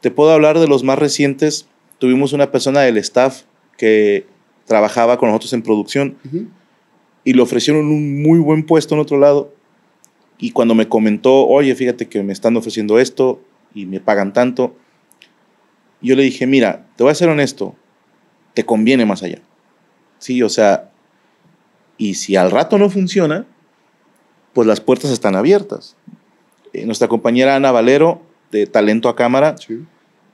Te puedo hablar de los más recientes. Tuvimos una persona del staff que trabajaba con nosotros en producción y le ofrecieron un muy buen puesto en otro lado. Y cuando me comentó, oye, fíjate que me están ofreciendo esto y me pagan tanto, yo le dije, mira, te voy a ser honesto, te conviene más allá. Sí, o sea, y si al rato no funciona, pues las puertas están abiertas. Eh, nuestra compañera Ana Valero, de Talento a Cámara,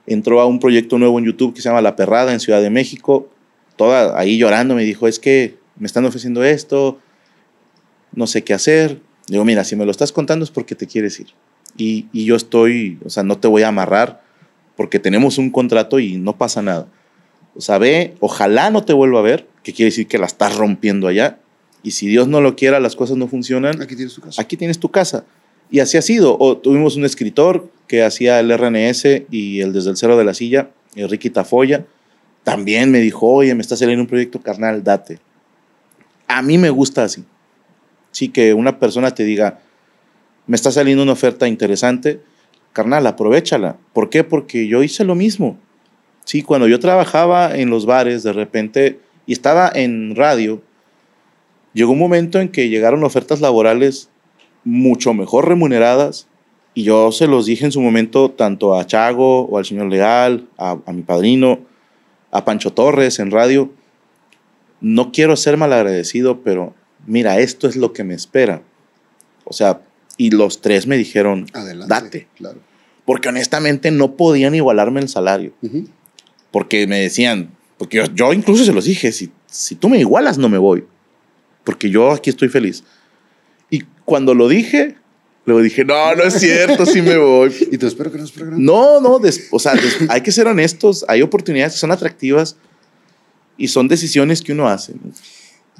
entró a un proyecto nuevo en YouTube que se llama La Perrada en Ciudad de México. Toda ahí llorando me dijo, es que me están ofreciendo esto, no sé qué hacer. Digo, mira, si me lo estás contando es porque te quieres ir. Y, y yo estoy, o sea, no te voy a amarrar porque tenemos un contrato y no pasa nada. O sea, ve, ojalá no te vuelva a ver, que quiere decir que la estás rompiendo allá. Y si Dios no lo quiera, las cosas no funcionan. Aquí tienes tu casa. Aquí tienes tu casa. Y así ha sido. O tuvimos un escritor que hacía el RNS y el Desde el Cero de la Silla, el Ricky Tafoya. También me dijo, oye, me está saliendo un proyecto carnal, date. A mí me gusta así. Sí, que una persona te diga, me está saliendo una oferta interesante, carnal, aprovechala. ¿Por qué? Porque yo hice lo mismo. Sí, cuando yo trabajaba en los bares, de repente, y estaba en radio, llegó un momento en que llegaron ofertas laborales mucho mejor remuneradas. Y yo se los dije en su momento tanto a Chago o al señor Leal, a, mi padrino, a Pancho Torres en radio. No quiero ser malagradecido, pero mira, esto es lo que me espera. O sea, y los tres me dijeron, date. Claro. Porque honestamente no podían igualarme el salario. Porque me decían, porque yo, yo, incluso se los dije, si, si tú me igualas no me voy. Porque yo aquí estoy feliz cuando lo dije, luego dije, no, no es cierto, sí me voy. [laughs] y te espero que no es programa. No, no, o sea, hay que ser honestos, hay oportunidades que son atractivas y son decisiones que uno hace.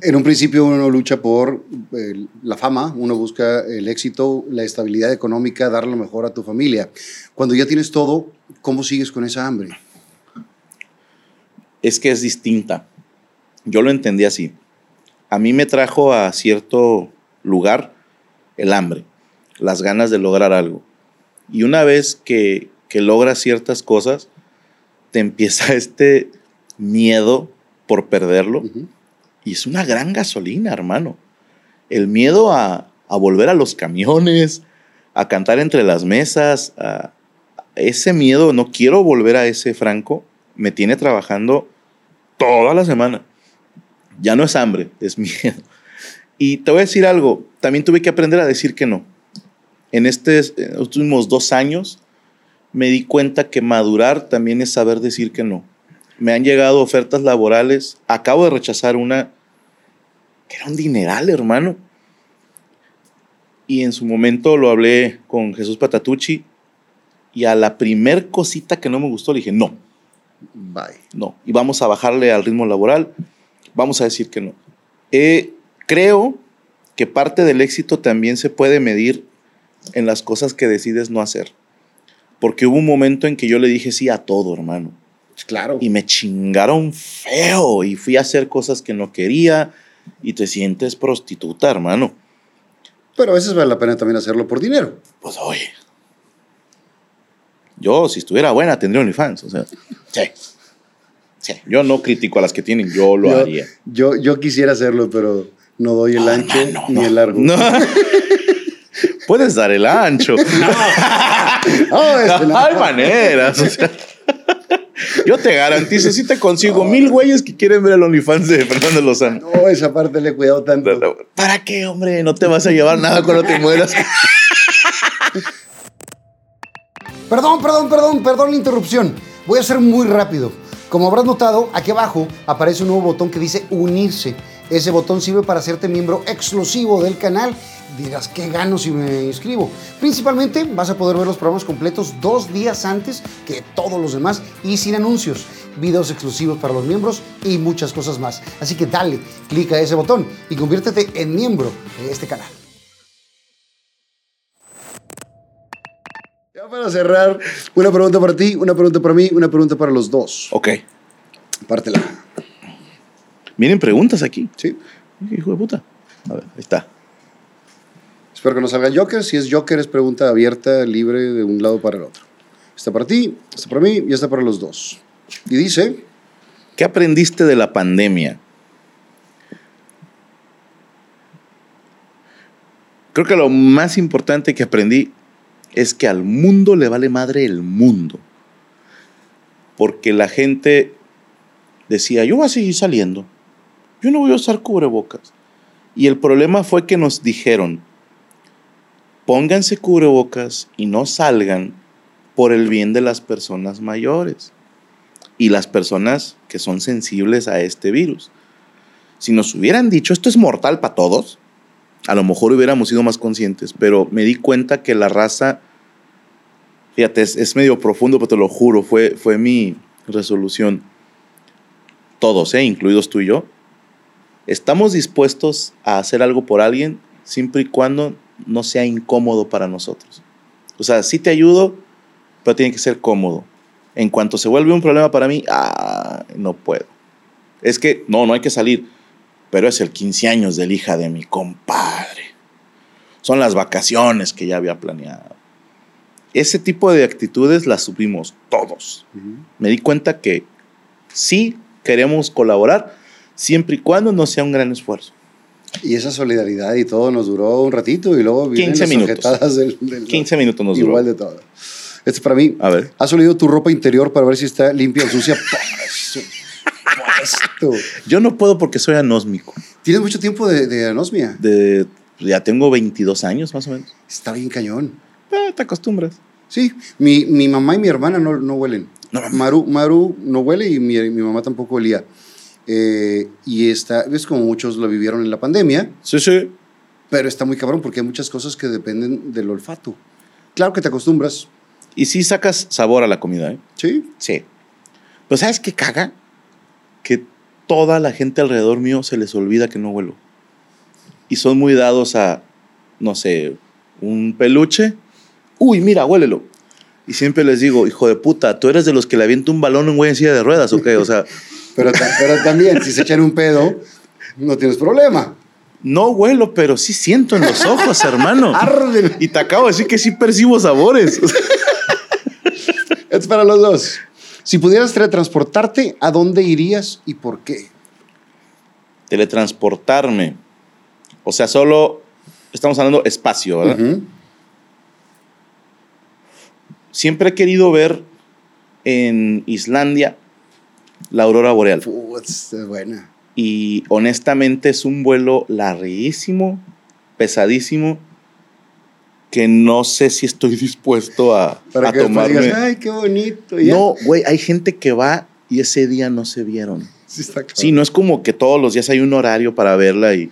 En un principio uno lucha por eh, la fama, uno busca el éxito, la estabilidad económica, dar lo mejor a tu familia. Cuando ya tienes todo, ¿cómo sigues con esa hambre? Es que es distinta. Yo lo entendí así. A mí me trajo a cierto lugar el hambre, las ganas de lograr algo. Y una vez que, que logras ciertas cosas, te empieza [laughs] este miedo por perderlo. Y es una gran gasolina, hermano. El miedo a, volver a los camiones, a cantar entre las mesas, ese miedo, no quiero volver a ese Franco, me tiene trabajando toda la semana. Ya no es hambre, es [laughs] miedo. Y te voy a decir algo, también tuve que aprender a decir que no. En estos últimos dos años me di cuenta que madurar también es saber decir que no. Me han llegado ofertas laborales, acabo de rechazar una que era un dineral, hermano. Y en su momento lo hablé con Jesús Patatucci y a la primer cosita que no me gustó le dije, no. Bye. No. Y vamos a bajarle al ritmo laboral, vamos a decir que no. Eh, creo que parte del éxito también se puede medir en las cosas que decides no hacer. Porque hubo un momento en que yo le dije sí a todo, hermano. Claro. Y me chingaron feo y fui a hacer cosas que no quería y te sientes prostituta, hermano. Pero a veces vale la pena también hacerlo por dinero. Pues oye. Yo, si estuviera buena, tendría OnlyFans. O sea, sí. Sí. Yo no critico a las que tienen, yo lo yo, haría. Yo, yo quisiera hacerlo, pero no doy el No, ancho ni no. el largo. No. [laughs] Puedes dar el ancho. [laughs] [laughs] Oh, este no. Hay maneras. o sea. yo te garantizo, si te consigo mil güeyes que quieren ver el OnlyFans de Fernando Lozano. No, esa parte le he cuidado tanto. ¿Para qué, hombre? No te vas a llevar nada cuando te mueras. Perdón, perdón, perdón, perdón la interrupción. Voy a ser muy rápido. Como habrás notado, aquí abajo aparece un nuevo botón que dice unirse. Ese botón sirve para hacerte miembro exclusivo del canal. Dirás, ¿qué gano si me inscribo? Principalmente vas a poder ver los programas completos dos días antes que todos los demás y sin anuncios, videos exclusivos para los miembros y muchas cosas más. Así que dale, clica ese botón y conviértete en miembro de este canal. Para cerrar, una pregunta para ti, una pregunta para mí, una pregunta para los dos. ok. Pártela. Miren preguntas aquí. Sí. Hijo de puta. A ver, ahí está. Espero que no salga Joker. Si es Joker, es pregunta abierta, libre de un lado para el otro. Está para ti, está para mí y está para los dos. Y dice, ¿Qué aprendiste de la pandemia? Creo que lo más importante que aprendí es que al mundo le vale madre el mundo. Porque la gente decía, yo voy a seguir saliendo. Yo no voy a usar cubrebocas. Y el problema fue que nos dijeron, pónganse cubrebocas y no salgan por el bien de las personas mayores y las personas que son sensibles a este virus. Si nos hubieran dicho esto es mortal para todos, a lo mejor hubiéramos sido más conscientes, pero me di cuenta que la raza, fíjate, es, medio profundo, pero te lo juro, fue, fue mi resolución. Todos, ¿eh? incluidos tú y yo, estamos dispuestos a hacer algo por alguien siempre y cuando no sea incómodo para nosotros. O sea, sí te ayudo, pero tiene que ser cómodo. En cuanto se vuelve un problema para mí, ah, no puedo. Es que, no, no hay que salir. Pero es el 15 años de la hija de mi compadre. Son las vacaciones que ya había planeado. Ese tipo de actitudes las supimos todos. Me di cuenta que sí queremos colaborar, siempre y cuando no sea un gran esfuerzo. y esa solidaridad y todo nos duró un ratito y luego vienen 15 las minutos. del, del- 15 minutos nos duró. Igual de todo. Este es para mí. A ver. ¿Has olido tu ropa interior para ver si está limpia o sucia? [laughs] Supuesto. [laughs] Yo no puedo porque soy anósmico. ¿Tienes mucho tiempo de, de anosmia? De, ya tengo 22 años más o menos. Está bien cañón. Eh, te acostumbras. Sí, mi, mi mamá y mi hermana no, no huelen. No. Maru, Maru no huele y mi, mi mamá tampoco olía. Eh, y está, es como muchos lo vivieron en la pandemia, Sí, sí. pero está muy cabrón porque hay muchas cosas que dependen del olfato. Claro que te acostumbras, Y sí sacas sabor a la comida, ¿eh? ¿sí? Sí. Pero ¿sabes qué caga? Que toda la gente alrededor mío se les olvida que no huelo. Y son muy dados a, no sé, un peluche. Uy, mira, huélelo. Y siempre les digo, hijo de puta, ¿tú eres de los que le avienta un balón a un güey en silla de ruedas o qué? O sea, [laughs] Pero, pero también, si se echan un pedo, no tienes problema. no huelo, pero sí siento en los ojos, [laughs] hermano. Arden. Y te acabo de decir que sí percibo sabores. [laughs] Es para los dos. Si pudieras teletransportarte, ¿a dónde irías y por qué? Teletransportarme. O sea, solo estamos hablando espacio, ¿verdad? Siempre he querido ver en Islandia la aurora boreal. Es buena. Y honestamente es un vuelo larguísimo, pesadísimo, que no sé si estoy [laughs] dispuesto a, Para a que tomarme. digas, ay, qué bonito. ya. no, güey, hay gente que va y ese día no se vieron. Sí, está cabrón. Sí, no es como que todos los días hay un horario para verla y,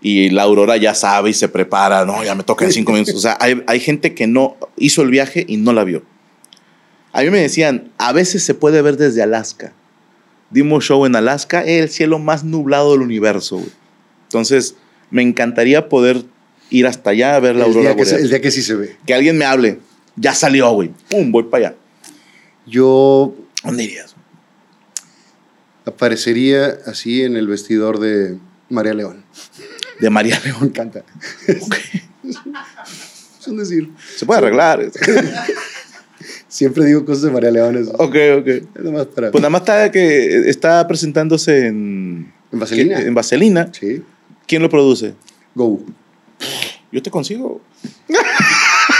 y la aurora ya sabe y se prepara, no, ya me toca en cinco minutos. O sea, hay, hay gente que no hizo el viaje y no la vio. A mí me decían, a veces se puede ver desde Alaska. Dimos show en Alaska, el cielo más nublado del universo. güey. Entonces, me encantaría poder ir hasta allá a ver la el, aurora día que, se- boreal. el día que sí se ve. Que alguien me hable. Ya salió, güey. Pum, voy para allá. Yo ¿Dónde irías? aparecería así en el vestidor de María León. De María [laughs] León. encanta. es un decir. Se puede arreglar. [laughs] Siempre digo cosas de María León. Es, ok, ok. es nomás para... Pues nada más está que está presentándose en... ¿En Vaselina? que- En Vaselina. Sí. ¿Quién lo produce? Go. [gasps] Yo te consigo. [laughs]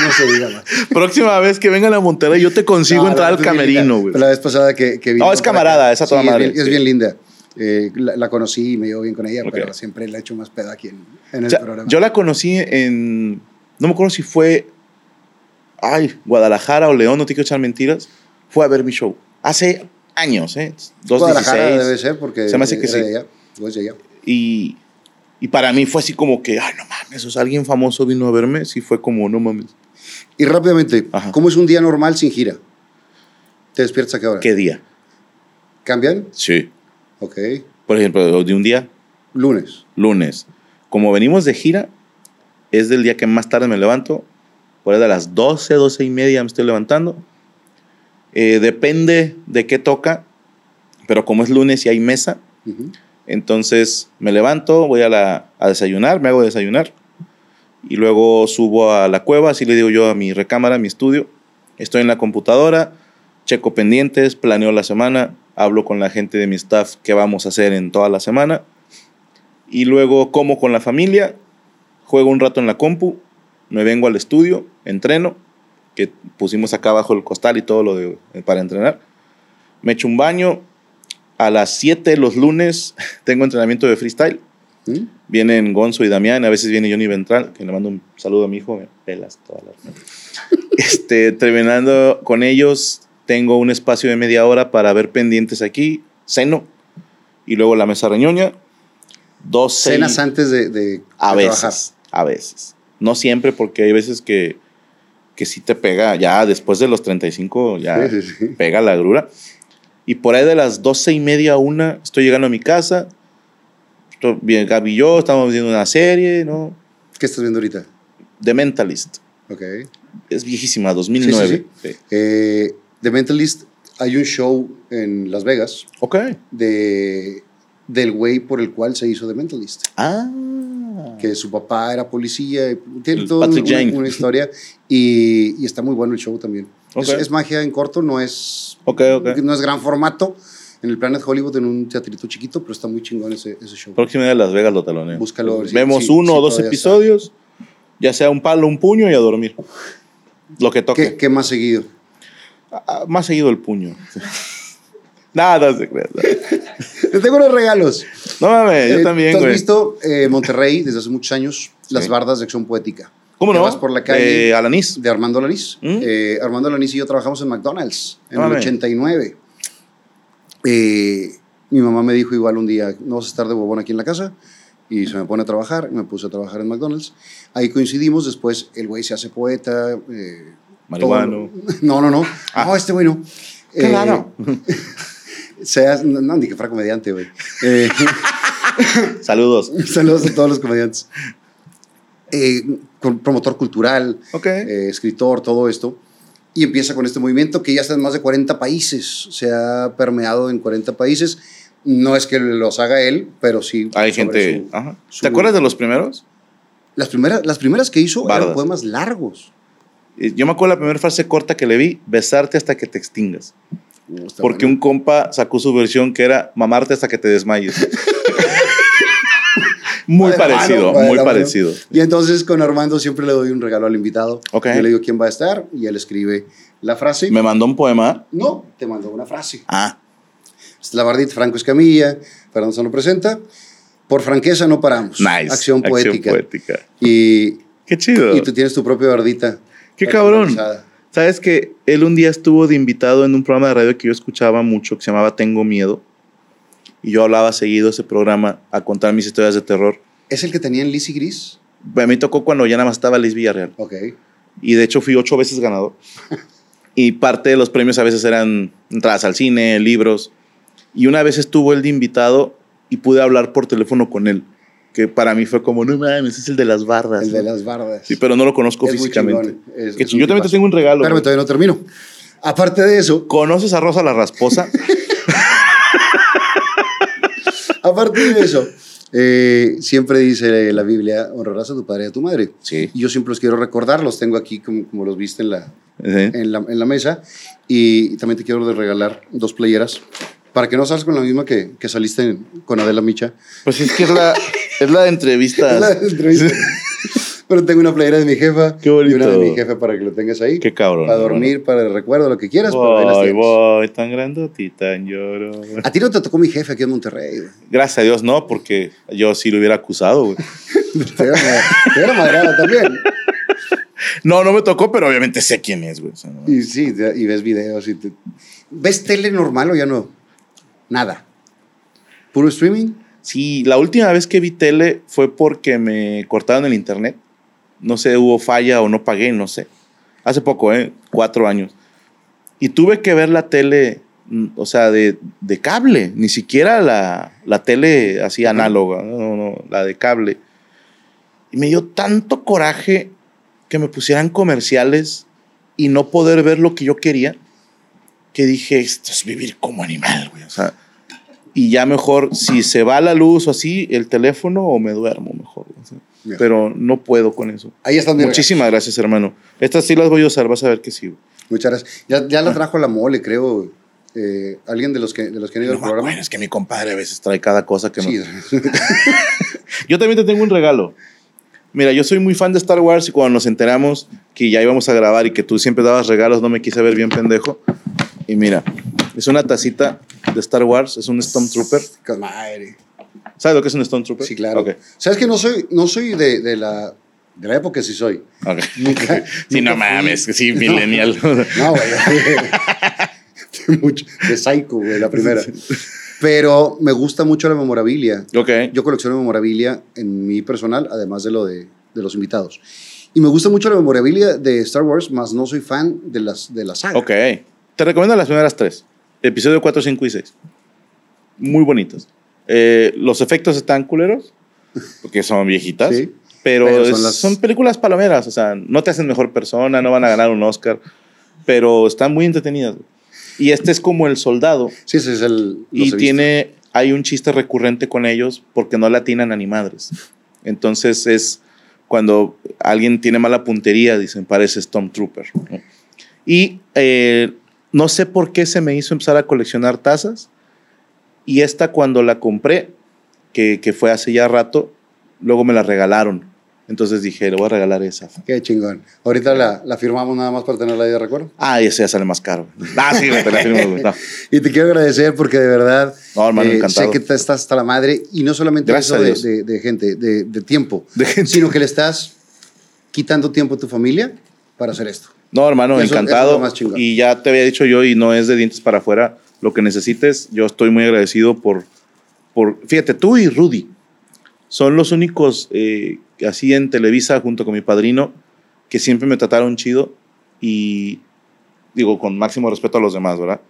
No se diga más. Próxima vez que vengan a Monterrey, yo te consigo No, entrar al es camerino, güey. La vez pasada que, que vino No, es camarada, esa toda Sí, es madre, bien- Es bien, linda. Eh, la, la conocí y me llevo bien con ella, Ok. pero siempre la he hecho más pedo aquí en, en el O sea, programa. yo la conocí en. No me acuerdo si fue. Ay, Guadalajara o León, no te quiero echar mentiras. Fue a ver mi show. Hace años, ¿eh? Guadalajara 2016. debe ser porque Se me hace que sí. de allá. es de allá. Y, y para mí fue así como que, ay, no mames, o sea, alguien famoso vino a verme. Sí, fue como, no mames. Y rápidamente, Ajá. ¿cómo es un día normal sin gira? ¿Te despiertas a qué hora? ¿Qué día? ¿Cambian? Sí. Ok. Por ejemplo, de un día, Lunes. lunes. Como venimos de gira, es del día que más tarde me levanto. Por ahí de las 12, 12 y media me estoy levantando. Eh, depende de qué toca, pero como es lunes y hay mesa, Ujú. Entonces me levanto, voy a, la, a desayunar, me hago desayunar y luego subo a la cueva, así le digo yo a mi recámara, a mi estudio. Estoy en la computadora, checo pendientes, planeo la semana, hablo con la gente de mi staff qué vamos a hacer en toda la semana y luego como con la familia, juego un rato en la compu, me vengo al estudio, entreno, que pusimos acá abajo el costal y todo lo de, para entrenar. Me echo un baño. A las 7 los lunes [laughs] tengo entrenamiento de freestyle. ¿Mm? Vienen Gonzo y Damián, a veces viene Johnny Ventral, que le mando un saludo a mi hijo, me pelas todas las [laughs] Este, terminando con ellos, tengo un espacio de media hora para ver pendientes aquí, ceno, y luego la mesa reñoña. Dos, seis- Cenas antes de, de- a de veces, trabajar. a veces. No siempre, porque hay veces que, que sí te pega, ya después de los 35, ya Sí, sí, sí. pega la grura. Y por ahí de las doce y media a una, estoy llegando a mi casa. Estoy bien, Gaby y yo estamos viendo una serie, ¿no? ¿Qué estás viendo ahorita? The Mentalist. Ok. Es viejísima, 2009. Sí, Eh, The Mentalist, hay un show en Las Vegas Ok. de, del güey por el cual se hizo The Mentalist. Ah. Que su papá era policía. Tiene toda Jane. una historia. Y, y está muy bueno el show también. Es, es magia en corto, no es, no es gran formato. En el Planet Hollywood, en un teatrito chiquito, pero está muy chingón ese, ese show. Próxima de Las Vegas lo taloneo. Búscalo, si- Vemos uno o dos episodios, ya sea un palo, un puño y a dormir. Lo que toque. ¿Qué, qué más seguido? Ah, más seguido el puño. [laughs] Nada, no se crea. Te tengo unos regalos. No mames, yo Eh, también, ¿tú has güey. visto eh, Monterrey desde hace muchos años? Las Sí. bardas de acción poética. ¿Cómo no? Vas por la calle Eh, Alanis. de Armando Lanís. ¿Mm? Eh, Armando Lanís y yo trabajamos en McDonald's en el mames. 89. Eh, mi mamá me dijo igual un día, no vas a estar de bobón aquí en la casa. Y se me pone a trabajar, me puse a trabajar en McDonald's. Ahí coincidimos, después el güey se hace poeta. eh, Marihuano. todo- No, no, no. [laughs] Ah. No, este güey no. Qué Eh, raro. [laughs] Se hace- no, no, ni que fuera comediante, güey. Eh, [laughs] Saludos. Saludos a todos los comediantes. Eh, promotor cultural, Ok. eh, escritor, todo esto. Y empieza con este movimiento que ya está en más de 40 países. Se ha permeado en 40 países. No es que los haga él, pero sí. Hay gente. su- Ajá. su- ¿Te acuerdas de los primeros? Las primeras, las primeras que hizo Bardas. eran poemas largos. Yo me acuerdo la primera frase corta que le vi: besarte hasta que te extingas. No, Porque bueno. un compa sacó su versión que era mamarte hasta que te desmayes. [laughs] muy parecido, mano, muy parecido. Y entonces con Armando siempre le doy un regalo al invitado. Ok. Yo le digo quién va a estar y él escribe la frase. Me mandó un poema. No, te mandó una frase. Ah, La Bardit, Franco Escamilla, Fernando se lo presenta. Por franqueza no paramos. nice. Acción poética. poética. Y, Qué chido. y tú tienes tu propia bardita. Qué cabrón. ¿Sabes que él un día estuvo de invitado en un programa de radio que yo escuchaba mucho que se llamaba Tengo Miedo? Y yo hablaba seguido ese programa a contar mis historias de terror. ¿Es el que tenía en Lizzie Gris? A mí tocó cuando ya nada más estaba Liz Villarreal. Ok. Y de hecho fui ocho veces ganador. [laughs] y parte de los premios a veces eran entradas al cine, libros. Y una vez estuvo él de invitado y pude hablar por teléfono con él. que para mí fue como, no mames, es el de las bardas. El de ¿no? las bardas. Sí, pero no lo conozco Es físicamente. es- Que es yo también te tengo un regalo. Espérame, todavía no termino. Aparte de eso, ¿Conoces a Rosa la Rasposa? [laughs] [laughs] aparte de eso, eh, siempre dice la Biblia, honrarás a tu padre y a tu madre. sí. Y yo siempre los quiero recordar, los tengo aquí como, como los viste en la, en la, en la mesa. Y también te quiero de regalar dos playeras para que no salgas con la misma que, que saliste con Adela Micha. Pues es que es la, es la de [laughs] entrevistas. La entrevista. [laughs] Pero tengo una playera de mi jefa Qué bonito. y una de mi jefe para que lo tengas ahí. Qué cabrón. Para dormir, para el recuerdo, lo que quieras. Voy, voy, tan grandotita, tan lloro. A ti no te tocó mi jefe aquí en Monterrey. güey. Gracias a Dios, no, porque yo sí lo hubiera acusado, güey. [laughs] Te hubiera madreado también. No, no me tocó, pero obviamente sé quién es, güey. O sea, no. Y sí, y ves videos y te- ¿Ves tele normal o ya no? Nada. ¿Puro streaming? Sí, la última vez que vi tele fue porque me cortaron el internet. No sé, hubo falla o no pagué, no sé. Hace poco, ¿eh? Cuatro años. Y tuve que ver la tele, mm, o sea, de, de cable, ni siquiera la, la tele así análoga, no, no, no, la de cable. Y me dio tanto coraje que me pusieran comerciales y no poder ver lo que yo quería, que dije, esto es vivir como animal, güey. O sea, y ya mejor, si se va la luz o así, el teléfono o me duermo mejor. Ya. Pero no puedo con eso. Ahí están Muchísimas gracias, hermano. Estas sí las voy a usar, vas a ver que sí. Muchas gracias. Ya, ya la trajo la mole, creo. eh, alguien de los que, de los que han ido No al programa. acuerdo, es que mi compadre a veces trae cada cosa que Sí. me... [laughs] [laughs] Yo también te tengo un regalo. Mira, yo soy muy fan de Star Wars y cuando nos enteramos que ya íbamos a grabar y que tú siempre dabas regalos, no me quise ver bien pendejo. Y mira, es una tacita de Star Wars, es un Stormtrooper. Con madre. ¿Sabes lo que es un Stormtrooper? Sí, claro. Ok. ¿Sabes que no soy, no soy de, de la, de la época, sí soy? ok. [laughs] Nunca- sí, no nunca fui. mames, que sí, millennial. [laughs] No, güey. [laughs] de, mucho, de Psycho, güey, la primera. Pero me gusta mucho la memorabilia. ok. Yo colecciono memorabilia en mi personal, además de lo de, de los invitados. Y me gusta mucho la memorabilia de Star Wars, más no soy fan de las de la saga. Ok. Te recomiendo las primeras tres. Episodio 4, 5 y 6. Muy bonitos. Eh, los efectos están culeros, porque son viejitas. Sí. Pero, Pero es- son son, las- películas palomeras, o sea, no te hacen mejor persona, no van a ganar un Oscar, pero están muy entretenidas. Y este es como el soldado, Sí, ese es el. y visto. tiene, hay un chiste recurrente con ellos porque no latinan a ni madres. Entonces es cuando alguien tiene mala puntería, dicen, parece Stormtrooper. ¿no? Y eh, no sé por qué se me hizo empezar a coleccionar tazas. Y esta cuando la compré, que, que fue hace ya rato, luego me la regalaron. Entonces dije, le voy a regalar esa. Qué chingón. Ahorita la, la firmamos nada más para tenerla ahí de recuerdo. Ah, ese ya sale más caro. Ah, sí, te la firmo. No. [laughs] Y te quiero agradecer porque de verdad No, hermano, eh, sé que te estás hasta la madre y no solamente Gracias eso de, de- de gente, de, de tiempo, [laughs] De gente. sino que le estás quitando tiempo a tu familia para hacer esto. No, hermano, Eso- eso es encantado. lo más chingón. y ya te había dicho yo, y no es de dientes para afuera, lo que necesites, yo estoy muy agradecido por, por fíjate, tú y Rudy son los únicos eh, así en Televisa junto con mi padrino que siempre me trataron chido y digo con máximo respeto a los demás, ¿verdad?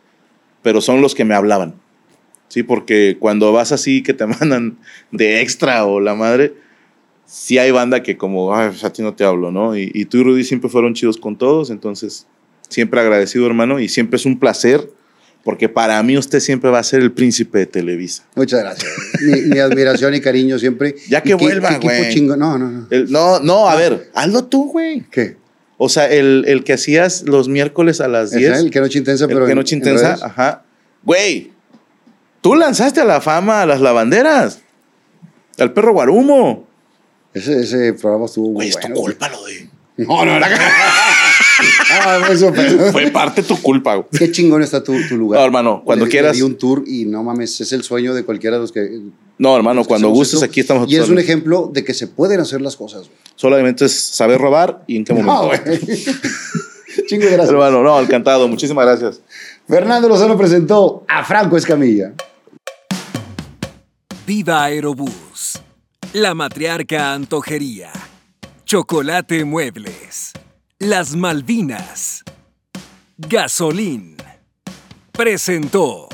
Pero son los que me hablaban. Sí, porque cuando vas así que te [laughs] mandan de extra o la madre, sí hay banda que como, "Ay, pues, a ti no te hablo, ¿no? Y, y tú y Rudy siempre fueron chidos con todos, entonces siempre agradecido, hermano, y siempre es un placer, porque para mí usted siempre va a ser el príncipe de Televisa. Muchas gracias. mi, mi admiración y cariño siempre. [laughs] Ya que qué- vuelva, güey. No, no, no. El- no, no, a ver, hazlo tú, güey. ¿Qué? O sea, el, el que hacías los miércoles a las ¿Es 10. el que noche intensa, el pero. que en- noche en intensa, ajá. Güey, tú lanzaste a la fama a las lavanderas. Al perro guarumo. Ese, ese programa estuvo Güey, es tu culpa lo de. No, no, no. [laughs] ah, eso fue- [laughs] Fue parte de tu culpa, güey. Qué chingón está tu, tu lugar. No, hermano, cuando Le- le quieras. di un tour y no mames, es el sueño de cualquiera de los que. No, hermano, cuando gustes, esto. aquí estamos. Y es un ejemplo de que se pueden hacer las cosas. güey. Solamente es saber robar y en qué momento. No, güey. [laughs] Chingo de gracias. Hermano, no, encantado. Muchísimas gracias. Fernando Lozano presentó a Franco Escamilla. Viva Aerobús. La matriarca Antojería. Chocolate Muebles. Las Malvinas. Gasolín. Presentó.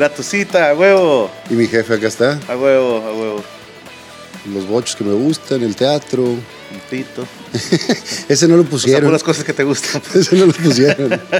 Es la tucita, a huevo, Y mi jefe acá está. a huevo, a huevo. Los bochos que me gustan, el teatro. Un pito. [laughs] Ese no lo O sea, pusieron. puras cosas que te gustan. [laughs] Ese no lo pusieron. [laughs]